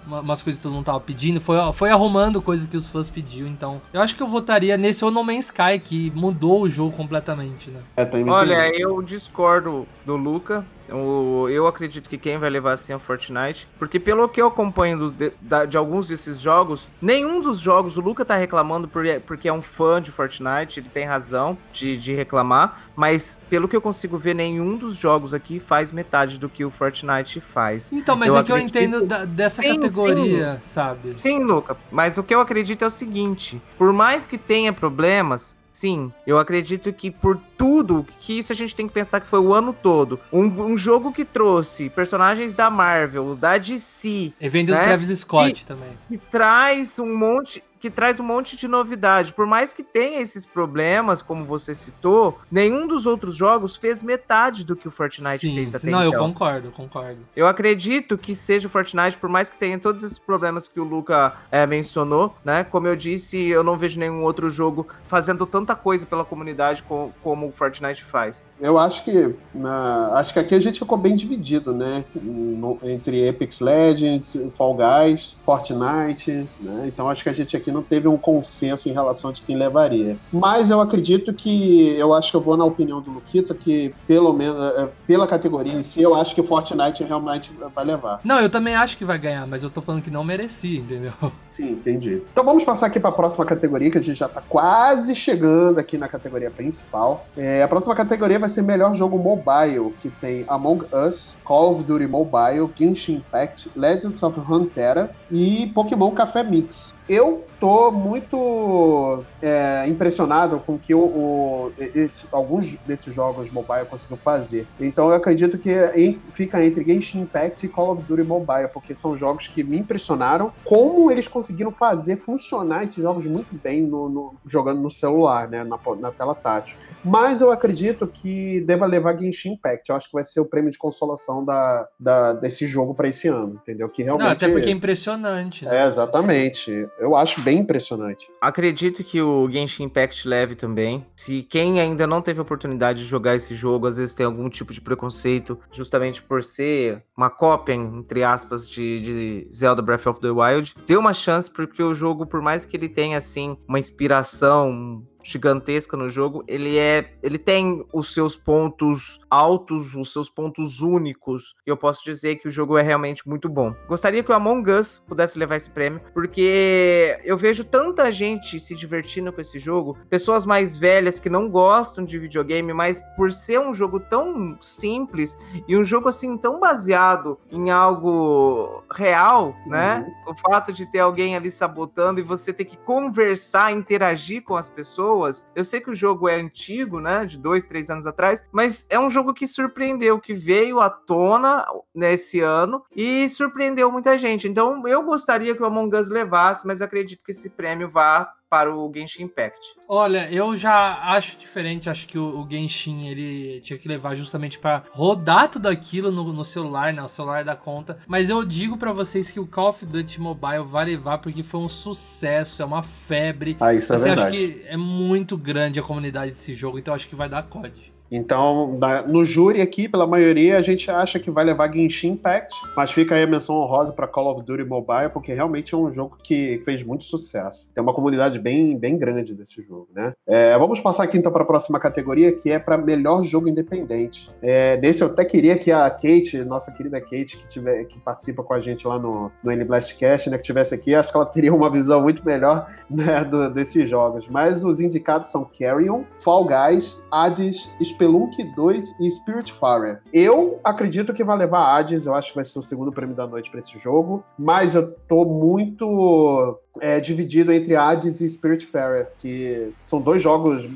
uma- umas coisas que todo mundo tava pedindo, foi, foi arrumando coisas que os fãs pediam, então eu acho que eu votaria nesse ou No Man's Sky, que mudou o jogo completamente, né? É, Olha, eu discordo do Luca. Eu, eu acredito que quem vai levar assim é o Fortnite. Porque pelo que eu acompanho de, de alguns desses jogos, nenhum dos jogos, o Luca tá reclamando por- porque é um fã de Fortnite, ele tem razão de, de reclamar. Mas pelo que eu consigo ver, nenhum dos jogos aqui faz metade do que o Fortnite faz. Então, mas Eu é que eu entendo da- dessa Sim, categoria, sabe? Sim, Luca, mas o que eu acredito é o seguinte: por mais que tenha problemas, sim, eu acredito que por tudo, que isso a gente tem que pensar que foi o ano todo. Um, um jogo que trouxe personagens da Marvel, da DC, E vem do né? Travis Scott também. que traz um monte. Que traz um monte de novidade. Por mais que tenha esses problemas, como você citou, nenhum dos outros jogos fez metade do que o Fortnite Sim, fez sim, até não, eu então. concordo, eu concordo. Eu acredito que seja o Fortnite, por mais que tenha todos esses problemas que o Luca é, mencionou, né? Como eu disse, eu não vejo nenhum outro jogo fazendo tanta coisa pela comunidade co- como o Fortnite faz. Eu acho que na- acho que aqui a gente ficou bem dividido, né? No- entre Apex Legends, Fall Guys, Fortnite, né? Então acho que a gente aqui não teve um consenso em relação de quem levaria. Mas eu acredito que eu acho que eu vou na opinião do Luquito que pelo menos é, pela categoria em si, eu acho que o Fortnite realmente vai levar. Não, eu também acho que vai ganhar, mas eu tô falando que não merecia, entendeu? Sim, entendi. Então vamos passar aqui para a próxima categoria, que a gente já está quase chegando aqui na categoria principal. É, a próxima categoria vai ser melhor jogo mobile, que tem Among Us, Call of Duty Mobile, Genshin Impact, Legends of Runeterra e Pokémon Café Mix. Eu tô muito é, impressionado com que o, o- esse- alguns desses jogos mobile conseguiu fazer. Então eu acredito que ent- fica entre Genshin Impact e Call of Duty Mobile, porque são jogos que me impressionaram como eles conseguiram fazer funcionar esses jogos muito bem no, no- jogando no celular, né, na, na tela tátil. Mas eu acredito que deva levar Genshin Impact. Eu acho que vai ser o prêmio de consolação da, da- desse jogo para esse ano, entendeu? Que realmente Não, até porque é impressionante, né? é, exatamente. Eu acho bem impressionante. Acredito que o Genshin Impact leve também. Se quem ainda não teve a oportunidade de jogar esse jogo, às vezes tem algum tipo de preconceito, justamente por ser uma cópia, entre aspas, de, de Zelda Breath of the Wild, dê uma chance, porque o jogo, por mais que ele tenha, assim, uma inspiração gigantesca no jogo, ele é, ele tem os seus pontos altos, os seus pontos únicos. E eu posso dizer que o jogo é realmente muito bom. Gostaria que o Among Us pudesse levar esse prêmio, porque eu vejo tanta gente se divertindo com esse jogo, pessoas mais velhas que não gostam de videogame, mas por ser um jogo tão simples e um jogo assim tão baseado em algo real, né? O fato de ter alguém ali sabotando e você ter que conversar, interagir com as pessoas. Eu sei que o jogo é antigo, né? De dois, três anos atrás, mas é um jogo que surpreendeu, que veio à tona nesse ano e surpreendeu muita gente. Então eu gostaria que o Among Us levasse, mas acredito que esse prêmio vá para o Genshin Impact. Olha, eu já acho diferente. Acho que o, o Genshin ele tinha que levar justamente pra rodar tudo aquilo no, no celular, né? O celular da conta. Mas eu digo pra vocês que o Call of Duty Mobile vai levar porque foi um sucesso, é uma febre. Ah, isso é Assim, acho verdade. que é muito grande a comunidade desse jogo, então acho que vai dar COD. Então, no júri aqui, pela maioria, a gente acha que vai levar Genshin Impact, mas fica aí a menção honrosa para Call of Duty Mobile, porque realmente é um jogo que fez muito sucesso. Tem uma comunidade bem, bem grande desse jogo, né? É, vamos passar aqui então para a próxima categoria, que é para melhor jogo independente. É, nesse eu até queria que a Kate, nossa querida Kate, que, tiver, que participa com a gente lá no, no N-Blastcast, né, que tivesse aqui, acho que ela teria uma visão muito melhor né, do- desses jogos. Mas os indicados são Carrion, Fall Guys, Hades, Spelunk 2 e Spiritfarer. Eu acredito que vai levar Hades, eu acho que vai ser o segundo prêmio da noite para esse jogo, mas eu tô muito é, dividido entre Hades e Spiritfarer, que são dois jogos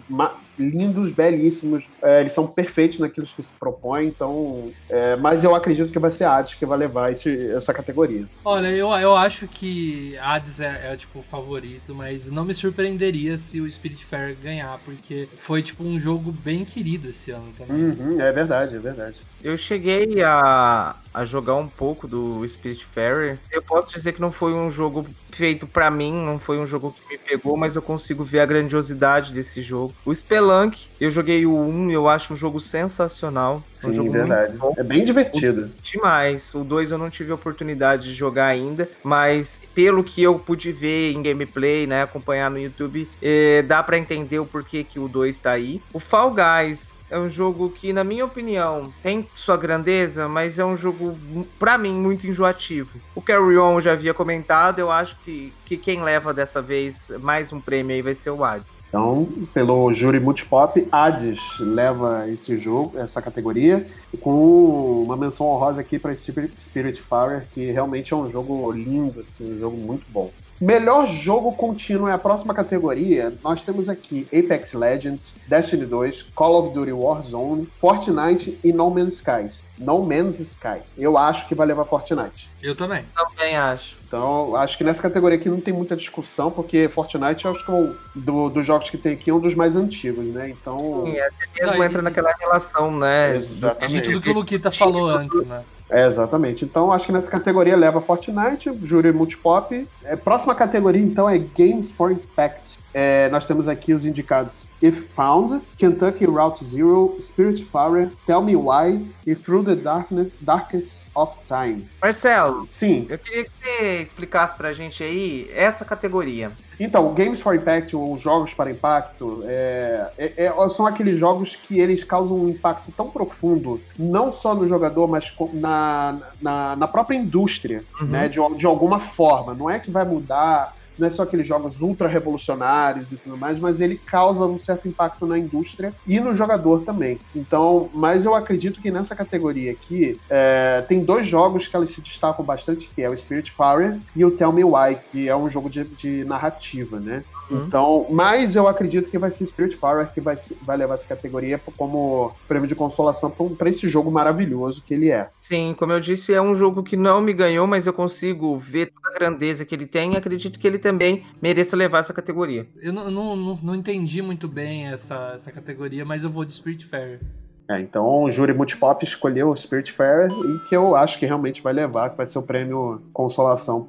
lindos, belíssimos, é, eles são perfeitos naquilo que se propõe, então. é, mas eu acredito que vai ser Hades que vai levar esse- essa categoria. Olha, eu, eu acho que Hades é, é, tipo o favorito, mas não me surpreenderia se o Spiritfarer ganhar, porque foi tipo um jogo bem querido esse ano também. Uhum, é verdade, é verdade. Eu cheguei a, a jogar um pouco do Spiritfarer. Eu posso dizer que não foi um jogo feito pra mim, não foi um jogo que me pegou, mas eu consigo ver a grandiosidade desse jogo. O Spelunk, eu joguei o 1, eu acho um jogo sensacional. É um Sim, jogo verdade. É bem divertido. Demais. O 2 eu não tive a oportunidade de jogar ainda, mas pelo que eu pude ver em gameplay, né, acompanhar no YouTube, eh, dá pra entender o porquê que o 2 tá aí. O Fall Guys é um jogo que, na minha opinião, tem sua grandeza, mas é um jogo, pra mim, muito enjoativo. O Carry On já havia comentado, eu acho que, que quem leva dessa vez mais um prêmio aí vai ser o Hades. Então, pelo júri multipop, Hades leva esse jogo, essa categoria, com uma menção honrosa aqui para Spiritfarer, que realmente é um jogo lindo, assim, um jogo muito bom. Melhor jogo contínuo é a próxima categoria. Nós temos aqui Apex Legends, Destiny 2, Call of Duty Warzone, Fortnite e No Man's Skies. No Man's Sky. Eu acho que vai levar Fortnite. Eu também. Também acho. Então, acho que nessa categoria aqui não tem muita discussão, porque Fortnite, eu acho que é o, do- dos jogos que tem aqui, é um dos mais antigos, né? Então. Sim, até mesmo Não, e- entra naquela relação, né? Exatamente. De tudo que o Luquita falou antes, né? É, exatamente. Então, acho que nessa categoria leva Fortnite, júri multipop. É, próxima categoria, então, é Games for Impact. É, nós temos aqui os indicados If Found, Kentucky Route Zero, Spiritfarer, Tell Me Why e Through the Darkness, Darkest of Time. Marcelo, Sim, eu queria que você explicasse pra gente aí essa categoria. Então, Games for Impact, ou jogos para impacto, é- é- é- são aqueles jogos que eles causam um impacto tão profundo, não só no jogador, mas na, na, na própria indústria, Uhum. né? De, de alguma forma. Não é que vai mudar, não é só aqueles jogos ultra revolucionários e tudo mais, mas ele causa um certo impacto na indústria e no jogador também. Então, mas eu acredito que nessa categoria aqui é, tem dois jogos que elas se destacam bastante, que é o Spiritfarer e o Tell Me Why, que é um jogo de, de narrativa, né? Uhum. Então, mas eu acredito que vai ser Spiritfarer que vai, vai levar essa categoria como prêmio de consolação para esse jogo maravilhoso que ele é. Sim, como eu disse, é um jogo que não me ganhou, mas eu consigo ver toda a grandeza que ele tem e acredito que ele também mereça levar essa categoria. Eu não, não, não, não entendi muito bem essa, essa categoria, mas eu vou de Spiritfarer. É, então o júri multipop escolheu o Spiritfarer e que eu acho que realmente vai levar, que vai ser o prêmio consolação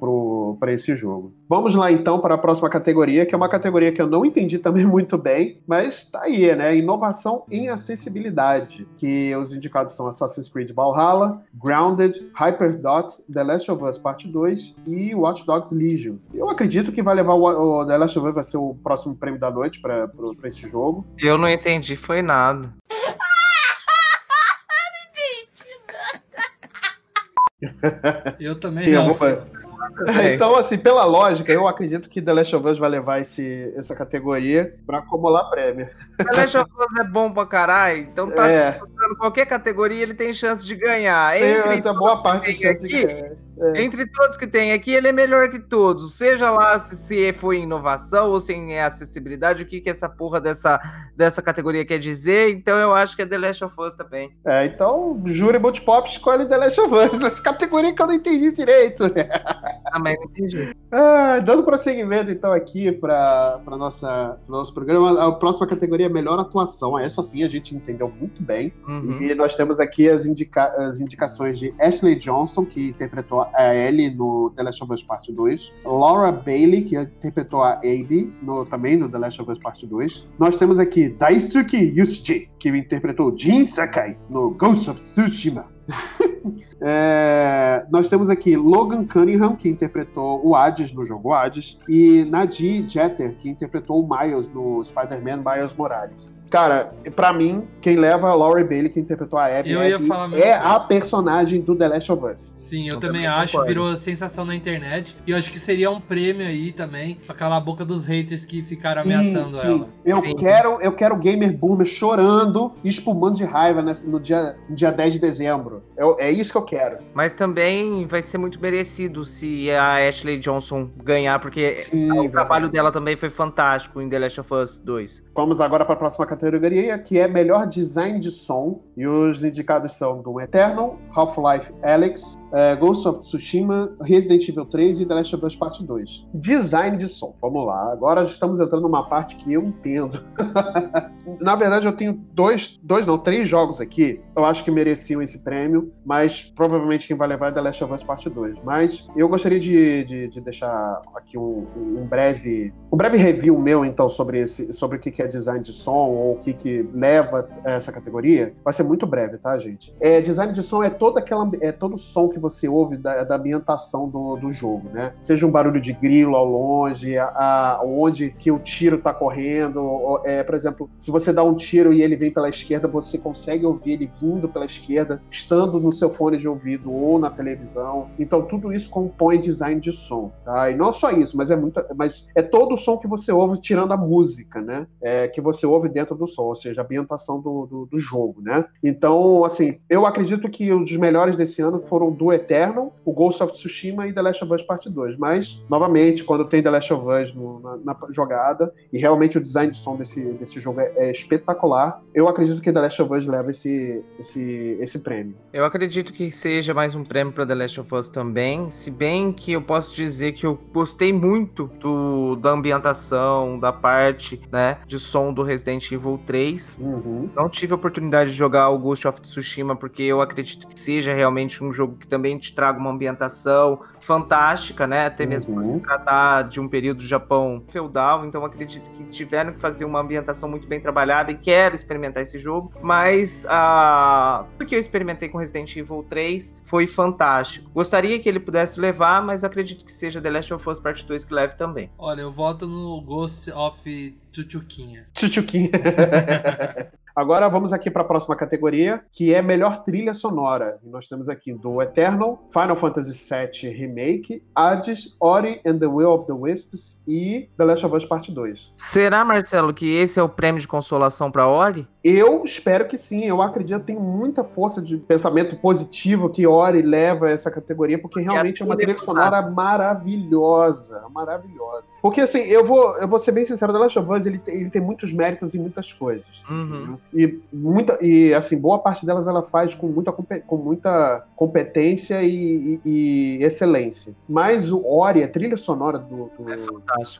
para esse jogo. Vamos lá então para a próxima categoria, que é uma categoria que eu não entendi também muito bem, mas tá aí, né? Inovação em acessibilidade, que os indicados são Assassin's Creed Valhalla, Grounded, Hyperdot, The Last of Us Parte 2 e Watch Dogs Legion. Eu acredito que vai levar o, o The Last of Us vai ser o próximo prêmio da noite para esse jogo. Eu não entendi, foi nada. Eu também Eu não. vou- É. Então, assim, pela lógica, eu acredito que The Last of Us vai levar esse, essa categoria para acumular prêmio. The Last of Us é bom pra caralho, então tá É. disputando qualquer categoria, ele tem chance de ganhar. Tem Entre, até boa todos parte de tem chance aqui, de ganhar. entre todos que tem aqui, ele é melhor que todos. Seja lá se, se foi inovação ou se é acessibilidade, o que, que essa porra dessa, dessa categoria quer dizer. Então eu acho que é The Last of Us também. É, então, júri multipop escolhe The Last of Us, essa categoria que eu não entendi direito. Ah, mas não entendi. Ah, dando prosseguimento, então, aqui para pro nosso programa, a próxima categoria é melhor atuação. Essa sim a gente entendeu muito bem. Uhum. E nós temos aqui as, indica- as indicações de Ashley Johnson, que interpretou a Ellie no The Last of Us Part 2. Laura Bailey, que interpretou a Abby no, também no The Last of Us Part 2. Nós temos aqui Daisuke Yusuji, que interpretou Jin Sakai no Ghost of Tsushima. É, nós temos aqui Logan Cunningham, que interpretou o Hades no jogo Hades, e Nadir Jeter, que interpretou o Miles no Spider-Man Miles Morales. Cara, pra mim, quem leva é a Laurie Bailey, que interpretou a Abby, Eu ia Abby falar é a personagem do The Last of Us. Sim, eu, Eu também, também acho, virou sensação na internet. E eu acho que seria um prêmio aí também pra calar a boca dos haters que ficaram ameaçando sim. ela. Eu Sim. quero, eu quero o gamer boomer chorando e espumando de raiva nesse- no, dia, no dia 10 de dezembro. Eu- é isso que eu quero. Mas também vai ser muito merecido se a Ashley Johnson ganhar, porque Sim, o trabalho dela também foi fantástico em The Last of Us 2. Vamos agora para a próxima categoria, que é melhor design de som. E os indicados são Doom Eternal, Half-Life Alyx, eh, Ghost of Tsushima, Resident Evil 3 e The Last of Us Part 2. Design de som, vamos lá. Agora estamos entrando numa parte que eu entendo. Na verdade, eu tenho dois, dois não, três jogos aqui. Eu acho que mereciam esse prêmio, mas provavelmente quem vai levar é The Last of Us Part 2. Mas eu gostaria de, de, de deixar aqui um, um breve um breve review meu, então, sobre, esse, sobre o que é design de som ou o que, que leva essa categoria. Vai ser muito breve, tá, gente? É, design de som é todo, aquela, é todo o som que você ouve da, da ambientação do, do jogo, né? Seja um barulho de grilo ao longe, a, a- onde que o tiro tá correndo. ou, é, por exemplo, se você dá um tiro e ele vem pela esquerda, você consegue ouvir ele vindo pela esquerda, estando no seu fone de ouvido ou na televisão. Então, tudo isso compõe design de som, tá? E não só isso, mas é muito, mas é todo o som que você ouve, tirando a música, né? É, que você ouve dentro do som, ou seja, a ambientação do, do, do jogo, né? Então, assim, eu acredito que os melhores desse ano foram do Eternal, o Ghost of Tsushima e The Last of Us Part 2. Mas, novamente, quando tem The Last of Us no- na, na jogada, e realmente o design de som desse, desse jogo é, é espetacular, eu acredito que The Last of Us leva esse, esse, esse prêmio. Eu acredito que seja mais um prêmio para The Last of Us também, se bem que eu posso dizer que eu gostei muito do, da ambientação, da parte, né, de som do Resident Evil 3. Uhum. Não tive a oportunidade de jogar o Ghost of Tsushima porque eu acredito que seja realmente um jogo que também te traga uma ambientação fantástica, né, até mesmo por Uhum. se tratar de um período do Japão feudal, então acredito que tiveram que fazer uma ambientação muito bem trabalhada e quero experimentar esse jogo, mas ah, tudo que eu experimentei com Resident Evil 3 foi fantástico. Gostaria que ele pudesse levar, mas acredito que seja The Last of Us Part 2 que leve também. Olha, eu voto no Ghost of Chuchuquinha. Tchutchuquinha. Agora vamos aqui para a próxima categoria, que é melhor trilha sonora. E nós temos aqui do Eternal, Final Fantasy VII Remake, Hades, Ori and the Will of the Wisps e The Last of Us Part 2. Será, Marcelo, que esse é o prêmio de consolação para Ori? Eu espero que sim, eu acredito, tenho muita força de pensamento positivo que Ori leva a essa categoria, porque realmente é uma trilha trilha é sonora maravilhosa, maravilhosa. Porque assim, eu vou, eu vou ser bem sincero, The Last of Us, ele, tem- ele tem muitos méritos em muitas coisas. Uhum. E, muita, e assim, boa parte delas ela faz com muita, com muita competência e, e- e excelência. Mas o Ori, a trilha sonora do, do, É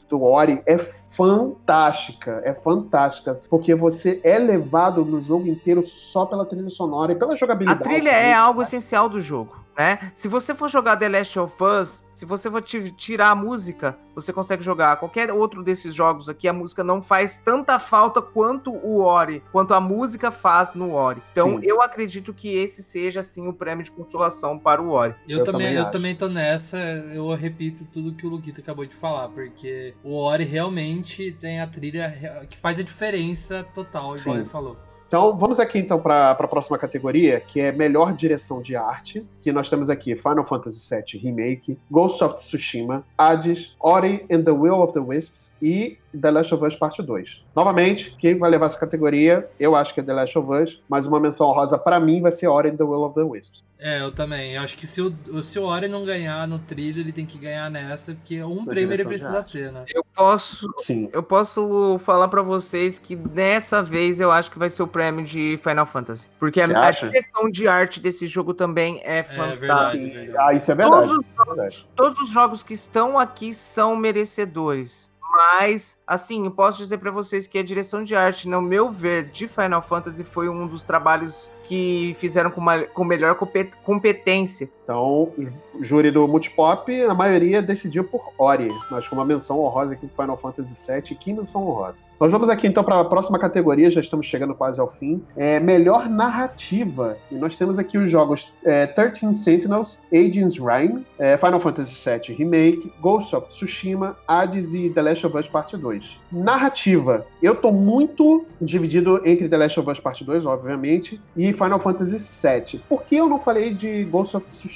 do Ori é fantástica, é fantástica, porque você é levado no jogo inteiro só pela trilha sonora e pela A jogabilidade. trilha também. é algo essencial do jogo, né? Se você for jogar The Last of Us, se você for ti- tirar a música, você consegue jogar qualquer outro desses jogos aqui, a música não faz tanta falta quanto o Ori, quanto a música faz no Ori. Então, Sim. eu acredito que esse seja assim o prêmio de consolação para o Ori. Eu, Eu também, também eu também tô nessa, eu repito tudo que o Luquita acabou de falar, porque o Ori realmente tem a trilha que faz a diferença total, igual Sim. ele falou. Então, vamos aqui então para a próxima categoria, que é melhor direção de arte, que nós temos aqui Final Fantasy VII Remake, Ghost of Tsushima, Hades, Ori and the Will of the Wisps e The Last of Us Parte 2. Novamente, quem vai levar essa categoria, eu acho que é The Last of Us, mas uma menção rosa para mim vai ser Ori and the Will of the Wisps. É, eu também. Eu acho que se o, se o Ori não ganhar no trilho, ele tem que ganhar nessa, porque um Na prêmio ele precisa ter, né? Eu posso Sim. eu posso falar pra vocês que dessa vez eu acho que vai ser o prêmio de Final Fantasy, porque a, a direção de arte desse jogo também é fantástica. verdade. Sim. verdade. Ah, isso é verdade. Todos os, é jogos, todos os jogos que estão aqui são merecedores. Mas, assim, eu posso dizer pra vocês que a direção de arte, no meu ver, de Final Fantasy foi um dos trabalhos que fizeram com, uma, com melhor compet- competência. Então, o júri do Multipop, a maioria decidiu por Ori, mas com uma menção honrosa aqui pro Final Fantasy VII. Que menção honrosa. Nós vamos aqui então para a próxima categoria, já estamos chegando quase ao fim. É melhor narrativa. E nós temos aqui os jogos é, 13 Sentinels, Agents Rhyme, é, Final Fantasy VII Remake, Ghost of Tsushima, Hades e The Last of Us Part 2. Narrativa. Eu tô muito dividido entre The Last of Us Part 2, obviamente, e Final Fantasy VII. Por que eu não falei de Ghost of Tsushima?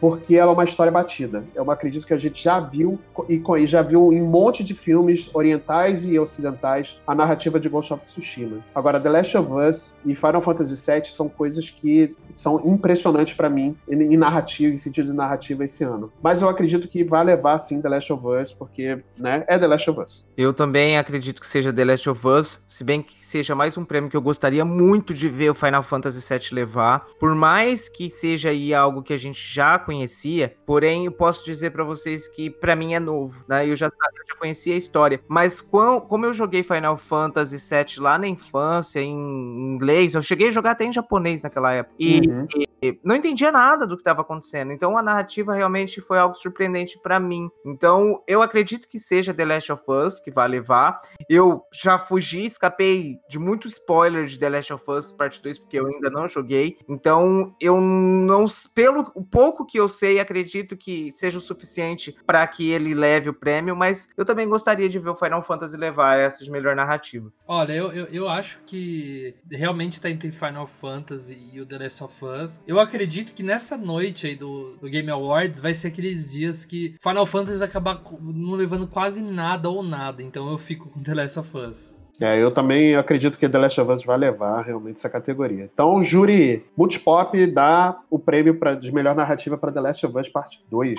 Porque ela é uma história batida. Eu acredito que a gente já viu e, e já viu em um monte de filmes orientais e ocidentais a narrativa de Ghost of Tsushima. Agora, The Last of Us e Final Fantasy VII são coisas que são impressionantes para mim em narrativa, em sentido de narrativa esse ano. Mas eu acredito que vai levar sim The Last of Us, porque né, é The Last of Us. Eu também acredito que seja The Last of Us, se bem que seja mais um prêmio que eu gostaria muito de ver o Final Fantasy VII levar. Por mais que seja aí algo que a gente já conhecia, porém eu posso dizer para vocês que para mim é novo, né? Eu já, eu já conhecia a história, mas com, como eu joguei Final Fantasy VII lá na infância em inglês, eu cheguei a jogar até em japonês naquela época e, Uhum. e não entendia nada do que estava acontecendo. Então a narrativa realmente foi algo surpreendente para mim. Então eu acredito que seja The Last of Us que vai levar. Eu já fugi, escapei de muito spoiler de The Last of Us Parte 2 porque eu ainda não joguei. Então eu não pelo o pouco que eu sei, acredito que seja o suficiente para que ele leve o prêmio, mas eu também gostaria de ver o Final Fantasy levar essa de melhor narrativa. Olha, eu, eu, eu acho que realmente tá entre Final Fantasy e o The Last of Us. Eu acredito que nessa noite aí do, do Game Awards vai ser aqueles dias que Final Fantasy vai acabar não levando quase nada ou nada. Então eu fico com The Last of Us. É, eu também acredito que The Last of Us vai levar realmente essa categoria. Então, o júri Multipop dá o prêmio pra, de melhor narrativa para The Last of Us Parte 2.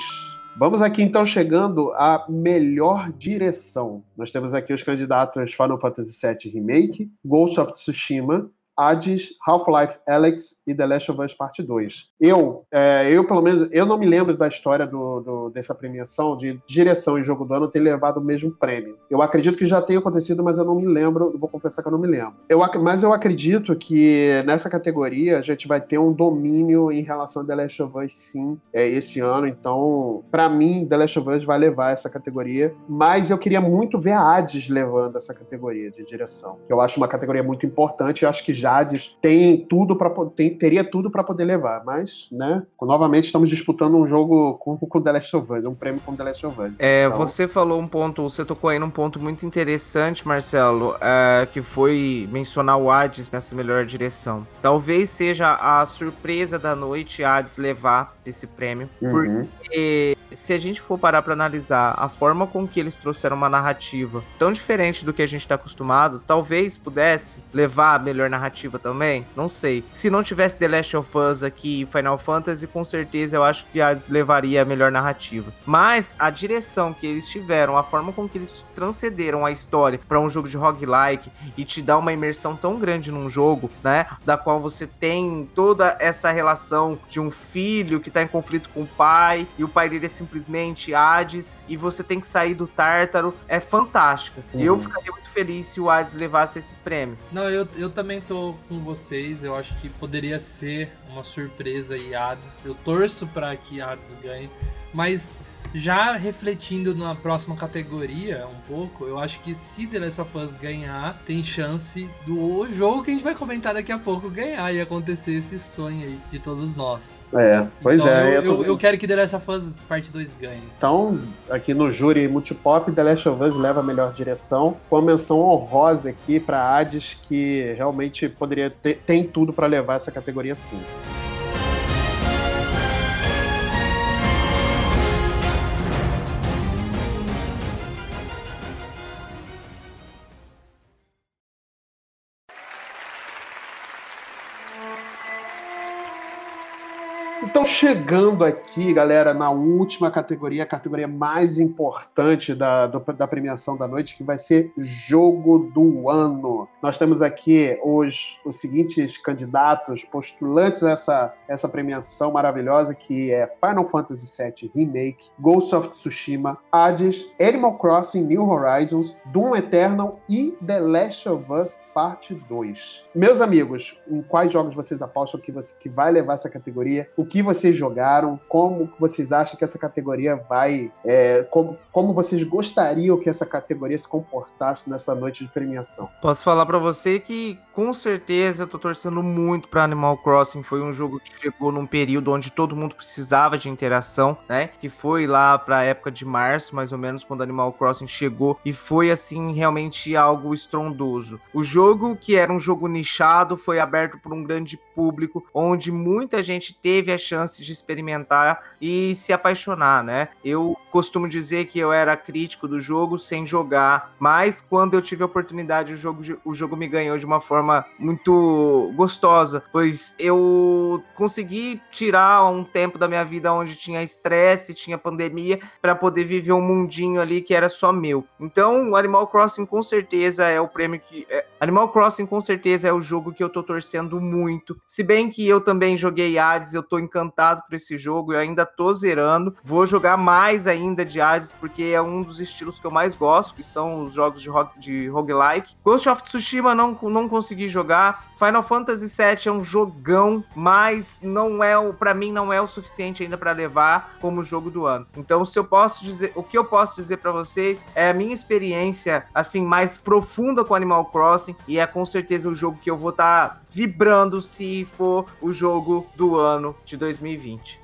Vamos aqui então chegando à melhor direção. Nós temos aqui os candidatos Final Fantasy VII Remake, Ghost of Tsushima, Hades, Half-Life Alyx e The Last of Us Parte 2. Eu, é, eu pelo menos, eu não me lembro da história do, do- dessa premiação de direção e jogo do ano ter levado o mesmo prêmio. Eu acredito que já tenha acontecido, mas eu não me lembro, vou confessar que eu não me lembro. Eu, mas eu acredito que nessa categoria a gente vai ter um domínio em relação a The Last of Us sim, é, esse ano. Então, pra mim, The Last of Us vai levar essa categoria, mas eu queria muito ver a Hades levando essa categoria de direção, que eu acho uma categoria muito importante. Eu acho que Jades tem tudo para teria tudo para poder levar, mas, né, novamente estamos disputando um jogo com, com The Last of Us, um prêmio com The Last of Us. É, Então- você falou um ponto, você tocou aí num ponto muito interessante, Marcelo, é, que foi mencionar o Hades nessa melhor direção. Talvez seja a surpresa da noite Hades levar esse prêmio, Uhum. porque se a gente for parar pra analisar a forma com que eles trouxeram uma narrativa tão diferente do que a gente tá acostumado, talvez pudesse levar a melhor narrativa também, não sei. Se não tivesse The Last of Us aqui e Final Fantasy, com certeza eu acho que Hades levaria a melhor narrativa. Mas a direção que eles tiveram, a forma com que eles transcederam a história pra um jogo de roguelike e te dá uma imersão tão grande num jogo, né, da qual você tem toda essa relação de um filho que tá em conflito com o pai e o pai dele é simplesmente Hades e você tem que sair do Tártaro, é fantástico. Uhum. Eu ficaria muito feliz se o Hades levasse esse prêmio. Não, eu, eu também tô com vocês. Eu acho que poderia ser uma surpresa e Hades. Eu torço pra que Hades ganhe. Mas já refletindo na próxima categoria um pouco, eu acho que se The Last of Us ganhar, tem chance do jogo que a gente vai comentar daqui a pouco ganhar e acontecer esse sonho aí de todos nós. É, pois então, é. Eu, eu eu quero que The Last of Us Parte 2 ganhe. Então, aqui no júri Multipop, The Last of Us leva a melhor direção, com a menção honrosa aqui para Hades, que realmente poderia ter tem tudo para levar essa categoria sim. Chegando aqui, galera, na última categoria, a categoria mais importante da, da premiação da noite, que vai ser Jogo do Ano. Nós temos aqui os, os seguintes candidatos, postulantes a essa, essa premiação maravilhosa, que é Final Fantasy VII Remake, Ghost of Tsushima, Hades, Animal Crossing New Horizons, Doom Eternal e The Last of Us Parte 2. Meus amigos, em quais jogos vocês apostam que, você, que vai levar essa categoria? O que que vocês jogaram, como vocês acham que essa categoria vai, é, como, como vocês gostariam que essa categoria se comportasse nessa noite de premiação. Posso falar para você que com certeza eu tô torcendo muito para Animal Crossing. Foi um jogo que chegou num período onde todo mundo precisava de interação, né? Que foi lá para época de março, mais ou menos, quando Animal Crossing chegou e foi assim realmente algo estrondoso. O jogo que era um jogo nichado foi aberto por um grande público, onde muita gente teve a chance de experimentar e se apaixonar, né? Eu costumo dizer que eu era crítico do jogo sem jogar, mas quando eu tive a oportunidade, o jogo, o jogo me ganhou de uma forma muito gostosa, pois eu consegui tirar um tempo da minha vida onde tinha estresse, tinha pandemia, para poder viver um mundinho ali que era só meu. Então, Animal Crossing com certeza é o prêmio que. É... Animal Crossing com certeza é o jogo que eu tô torcendo muito. Se bem que eu também joguei Hades, eu tô encantado por esse jogo, eu ainda tô zerando. Vou jogar mais ainda de Hades, porque é um dos estilos que eu mais gosto, que são os jogos de, rock, de roguelike. Ghost of Tsushima não, não consegui jogar. Final Fantasy VII é um jogão, mas não é para mim não é o suficiente ainda para levar como jogo do ano. Então, se eu posso dizer, o que eu posso dizer para vocês é a minha experiência assim mais profunda com Animal Crossing e é com certeza o jogo que eu vou estar tá vibrando se for o jogo do ano de 2020.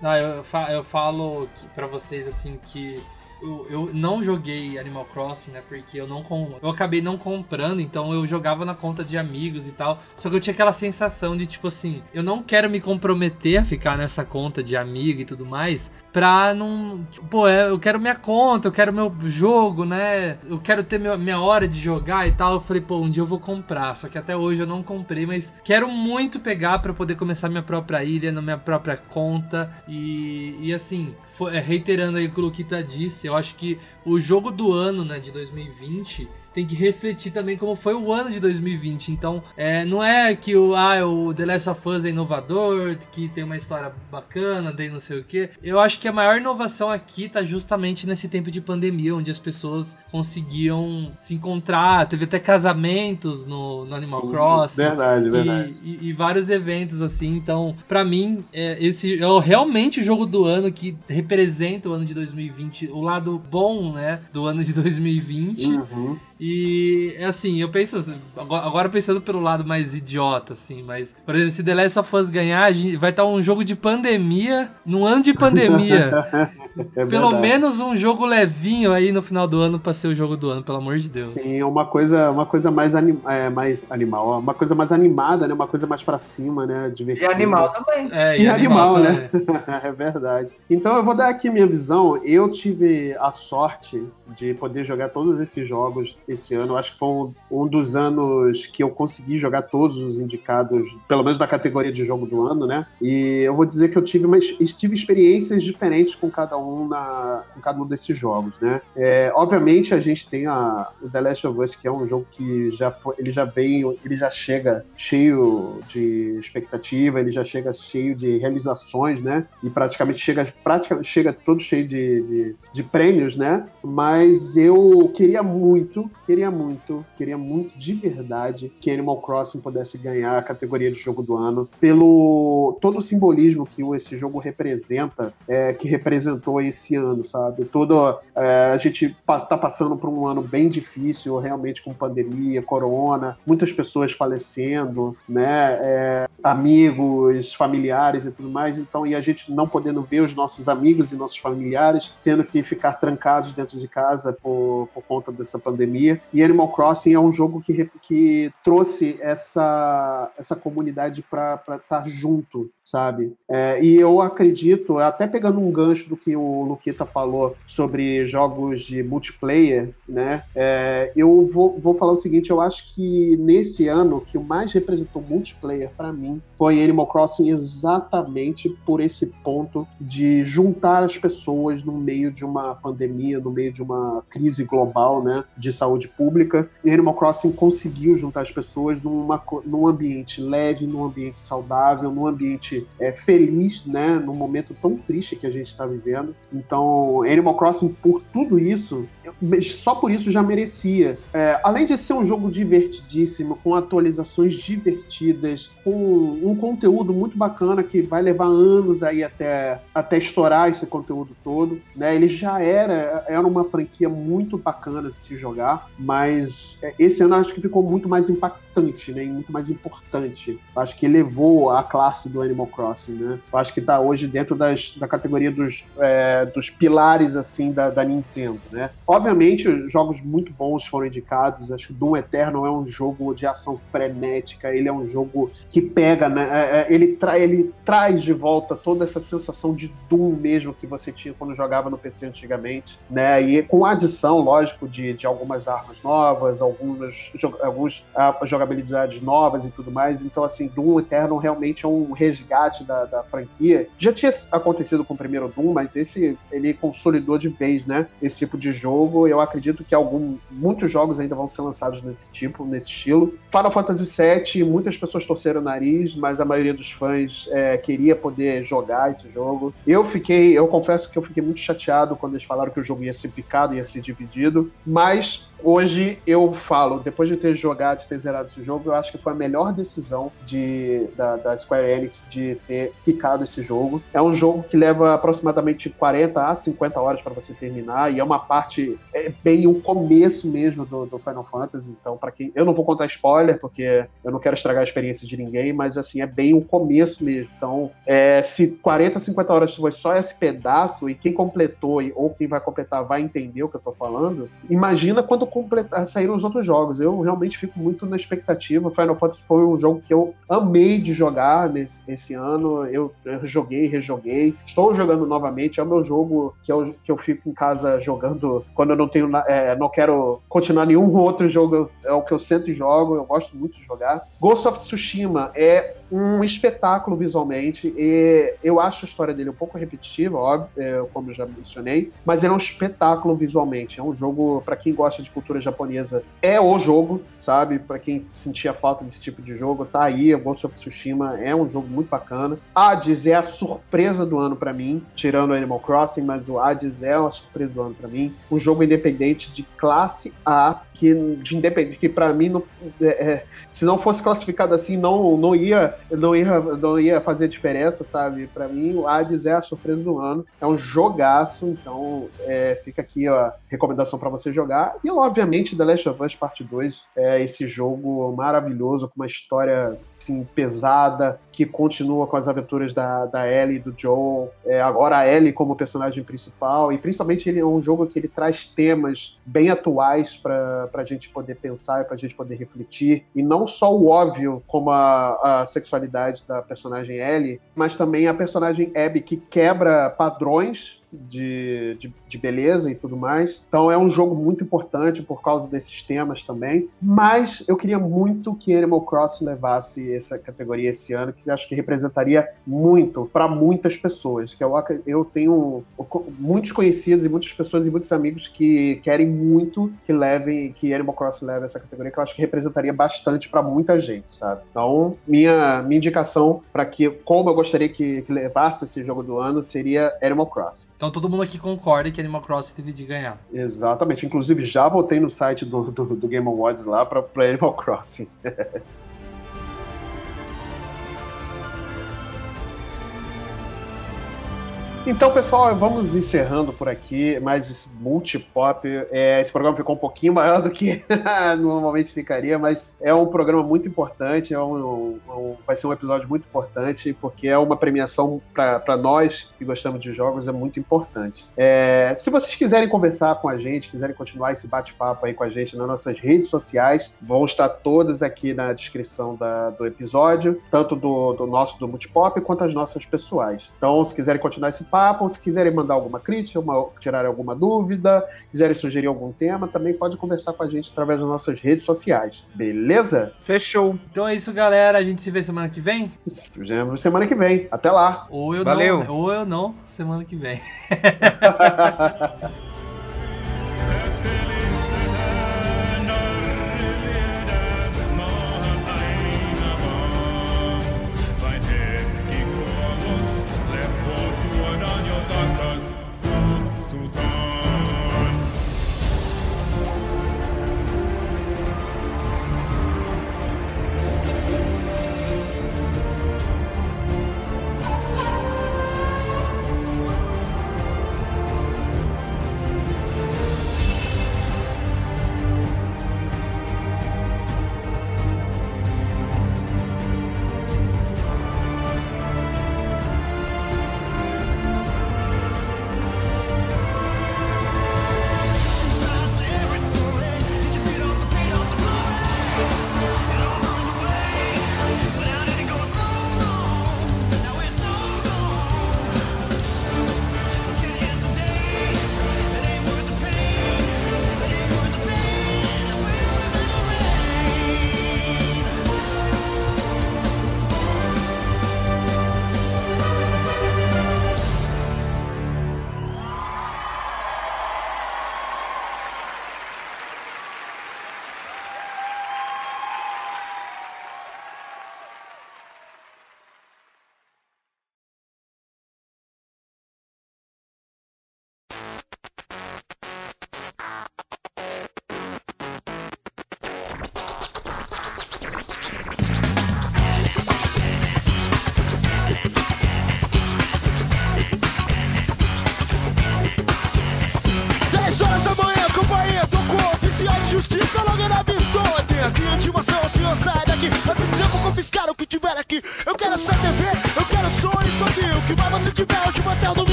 Não, eu, eu falo para vocês assim que eu, eu, não joguei Animal Crossing, né? Porque eu não eu acabei não comprando, então eu jogava na conta de amigos e tal. Só que eu tinha aquela sensação de tipo assim, eu não quero me comprometer a ficar nessa conta de amigo e tudo mais, pra não. Pô, é, eu quero minha conta, eu quero meu jogo, né? Eu quero ter minha, hora de jogar e tal. Eu falei, pô, um dia eu vou comprar. Só que até hoje eu não comprei, mas quero muito pegar para poder começar minha própria ilha, na minha própria conta. E, e assim, foi, é, reiterando aí o que o Luquita disse, eu acho que o jogo do ano, né, de 2020 tem que refletir também como foi o ano de 2020. Então, é, não é que o, ah, o The Last of Us é inovador, que tem uma história bacana, tem não sei o que. Eu acho que a maior inovação aqui tá justamente nesse tempo de pandemia, onde as pessoas conseguiam se encontrar. Teve até casamentos no, no Animal Sim, Crossing. Verdade, verdade. E, e, vários eventos assim. Então, para mim, é, esse é realmente o jogo do ano que representa o ano de 2020, o lado bom, né, do ano de 2020. Uhum. E é assim, eu penso assim, agora pensando pelo lado mais idiota, assim, mas, por exemplo, se The Last of Us ganhar, vai estar um jogo de pandemia, num ano de pandemia. é pelo menos um jogo levinho aí no final do ano pra ser o jogo do ano, pelo amor de Deus. Sim, uma coisa, uma coisa mais, anim, é, mais animal, uma coisa mais animada, né? Uma coisa mais pra cima, né? Divertida. E animal também. É, e, e animal, animal né? é verdade. Então eu vou dar aqui minha visão. Eu tive a sorte de poder jogar todos esses jogos esse ano. Acho que foi um, um, dos anos que eu consegui jogar todos os indicados, pelo menos da categoria de jogo do ano, né? E eu vou dizer que eu tive, mas tive experiências diferentes com cada um na, com cada um desses jogos, né? É, obviamente a gente tem a, o The Last of Us, que é um jogo que já foi, ele já vem, ele já chega cheio de expectativa, ele já chega cheio de realizações, né? E praticamente chega, praticamente chega todo cheio de, de, de prêmios, né? Mas mas eu queria muito, queria muito, queria muito de verdade que Animal Crossing pudesse ganhar a categoria de jogo do ano pelo todo o simbolismo que esse jogo representa, é, que representou esse ano, sabe? Todo é, a gente tá passando por um ano bem difícil, realmente com pandemia, corona, muitas pessoas falecendo, né? É, amigos, familiares e tudo mais. Então, e a gente não podendo ver os nossos amigos e nossos familiares, tendo que ficar trancados dentro de casa casa por, por conta dessa pandemia. E Animal Crossing é um jogo que, que trouxe essa, essa comunidade para estar tá junto, sabe? É, e eu acredito, até pegando um gancho do que o Luquita falou sobre jogos de multiplayer, né? É, eu vou, vou falar o seguinte: eu acho que nesse ano que o mais representou multiplayer para mim foi Animal Crossing exatamente por esse ponto de juntar as pessoas no meio de uma pandemia, no meio de uma crise global né, de saúde pública. E Animal Crossing conseguiu juntar as pessoas numa, num ambiente leve, num ambiente saudável, num ambiente é, feliz, né, num momento tão triste que a gente está vivendo. Então, Animal Crossing, por tudo isso, só por isso já merecia. É, além de ser um jogo divertidíssimo, com atualizações divertidas, com um conteúdo muito bacana que vai levar anos aí até, até estourar esse conteúdo todo, né? Ele já era, era uma franquia muito bacana de se jogar, mas é, esse ano acho que ficou muito mais impactante, né? E muito mais importante. Acho que elevou a classe do Animal Crossing, né? Acho que está hoje dentro das, da categoria dos, é, dos pilares, assim, da, da Nintendo, né? Obviamente, jogos muito bons foram indicados. Acho que Doom Eternal é um jogo de ação frenética, ele é um jogo que pega, né? É, é, ele, tra ele traz de volta toda essa sensação de Doom mesmo que você tinha quando jogava no PC antigamente, né? E com a adição, lógico, de, de algumas armas novas, algumas, algumas uh, jogabilidades novas e tudo mais. Então, assim, Doom Eternal realmente é um resgate da, da franquia. Já tinha acontecido com o primeiro Doom, mas esse ele consolidou de vez, né? Esse tipo de jogo. Eu acredito que algum, muitos jogos ainda vão ser lançados nesse tipo, nesse estilo. Final Fantasy VII, muitas pessoas torceram o nariz, mas a maioria dos fãs é, queria poder jogar esse jogo. Eu fiquei, eu confesso que eu fiquei muito chateado quando eles falaram que o jogo ia ser picado, ia ser dividido, mas Hoje eu falo, depois de ter jogado, de ter zerado esse jogo, eu acho que foi a melhor decisão de, da, da Square Enix de ter picado esse jogo. É um jogo que leva aproximadamente 40 a 50 horas para você terminar, e é uma parte, é bem o começo mesmo do, do Final Fantasy. Então, para quem. Eu não vou contar spoiler, porque eu não quero estragar a experiência de ninguém, mas assim, é bem o começo mesmo. Então, é, se 40, 50 horas foi só esse pedaço, e quem completou ou quem vai completar vai entender o que eu tô falando, imagina quando completar, saíram os outros jogos. Eu realmente fico muito na expectativa. Final Fantasy foi um jogo que eu amei de jogar nesse, esse ano. Eu, eu joguei, rejoguei. Estou jogando novamente. É o meu jogo que eu, que eu fico em casa jogando quando eu não tenho. É, não quero continuar nenhum outro jogo. É o que eu sento e jogo. Eu gosto muito de jogar. Ghost of Tsushima é um espetáculo visualmente. E eu acho a história dele um pouco repetitiva, óbvio, é, como eu já mencionei, mas ele é um espetáculo visualmente. É um jogo, para quem gosta de cultura japonesa, é o jogo, sabe? Para quem sentia falta desse tipo de jogo, tá aí. Ghost of Tsushima é um jogo muito bacana. Hades é a surpresa do ano para mim, tirando Animal Crossing, mas o Hades é uma surpresa do ano para mim. Um jogo independente de classe A, que de que para mim, não, é, é, se não fosse classificado assim, não, não ia não ia, não ia fazer diferença, sabe? Para mim, o Hades é a surpresa do ano. É um jogaço, então é, fica aqui a recomendação para você jogar. E, obviamente, The Last of Us Parte 2 é esse jogo maravilhoso, com uma história assim, pesada, que continua com as aventuras da, da Ellie e do Joel. É, agora a Ellie como personagem principal, e principalmente ele é um jogo que ele traz temas bem atuais para a gente poder pensar e para a gente poder refletir. E não só o óbvio, como a, a sexualidade da personagem Ellie, mas também a personagem Abby, que quebra padrões de, de, de, beleza e tudo mais. Então é um jogo muito importante por causa desses temas também. Mas eu queria muito que Animal Crossing levasse essa categoria esse ano, que acho que representaria muito para muitas pessoas. Que eu, eu tenho muitos conhecidos e muitas pessoas e muitos amigos que querem muito que levem, que Animal Crossing leve essa categoria, que eu acho que representaria bastante para muita gente, sabe? Então, minha, minha indicação para que, como eu gostaria que, que levasse esse jogo do ano, seria Animal Crossing. Então todo mundo aqui concorda que Animal Crossing teve de ganhar. Exatamente. Inclusive, já votei no site do, do, do Game Awards lá para Animal Crossing. Então, pessoal, vamos encerrando por aqui mais esse multipop. É, esse programa ficou um pouquinho maior do que normalmente ficaria, mas é um programa muito importante, é um, um, vai ser um episódio muito importante, porque é uma premiação para nós que gostamos de jogos, é muito importante. É, se vocês quiserem conversar com a gente, quiserem continuar esse bate-papo aí com a gente nas nossas redes sociais, vão estar todas aqui na descrição da, do episódio, tanto do, do nosso do Multipop quanto as nossas pessoais. Então, se quiserem continuar esse papo, papo. Se quiserem mandar alguma crítica, uma, tirar alguma dúvida, quiserem sugerir algum tema, também pode conversar com a gente através das nossas redes sociais. Beleza? Fechou. Então é isso, galera. A gente se vê semana que vem? Semana que vem. Até lá. Ou eu Valeu. não. Ou eu não, semana que vem.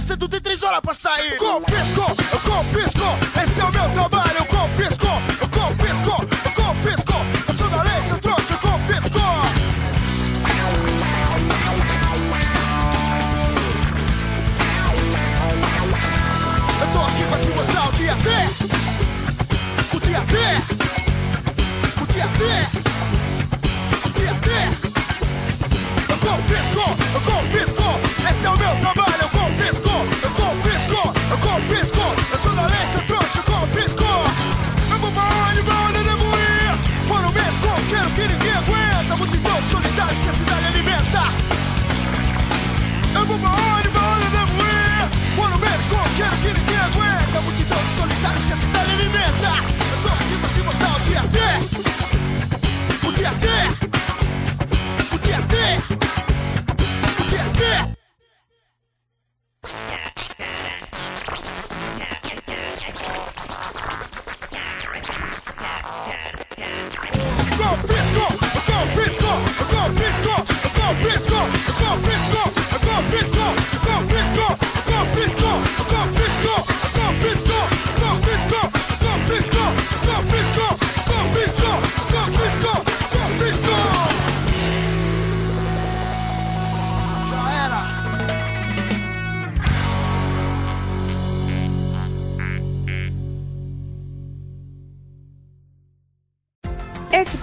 você não tem três horas pra sair. Confisco, confisco, esse é o meu trabalho.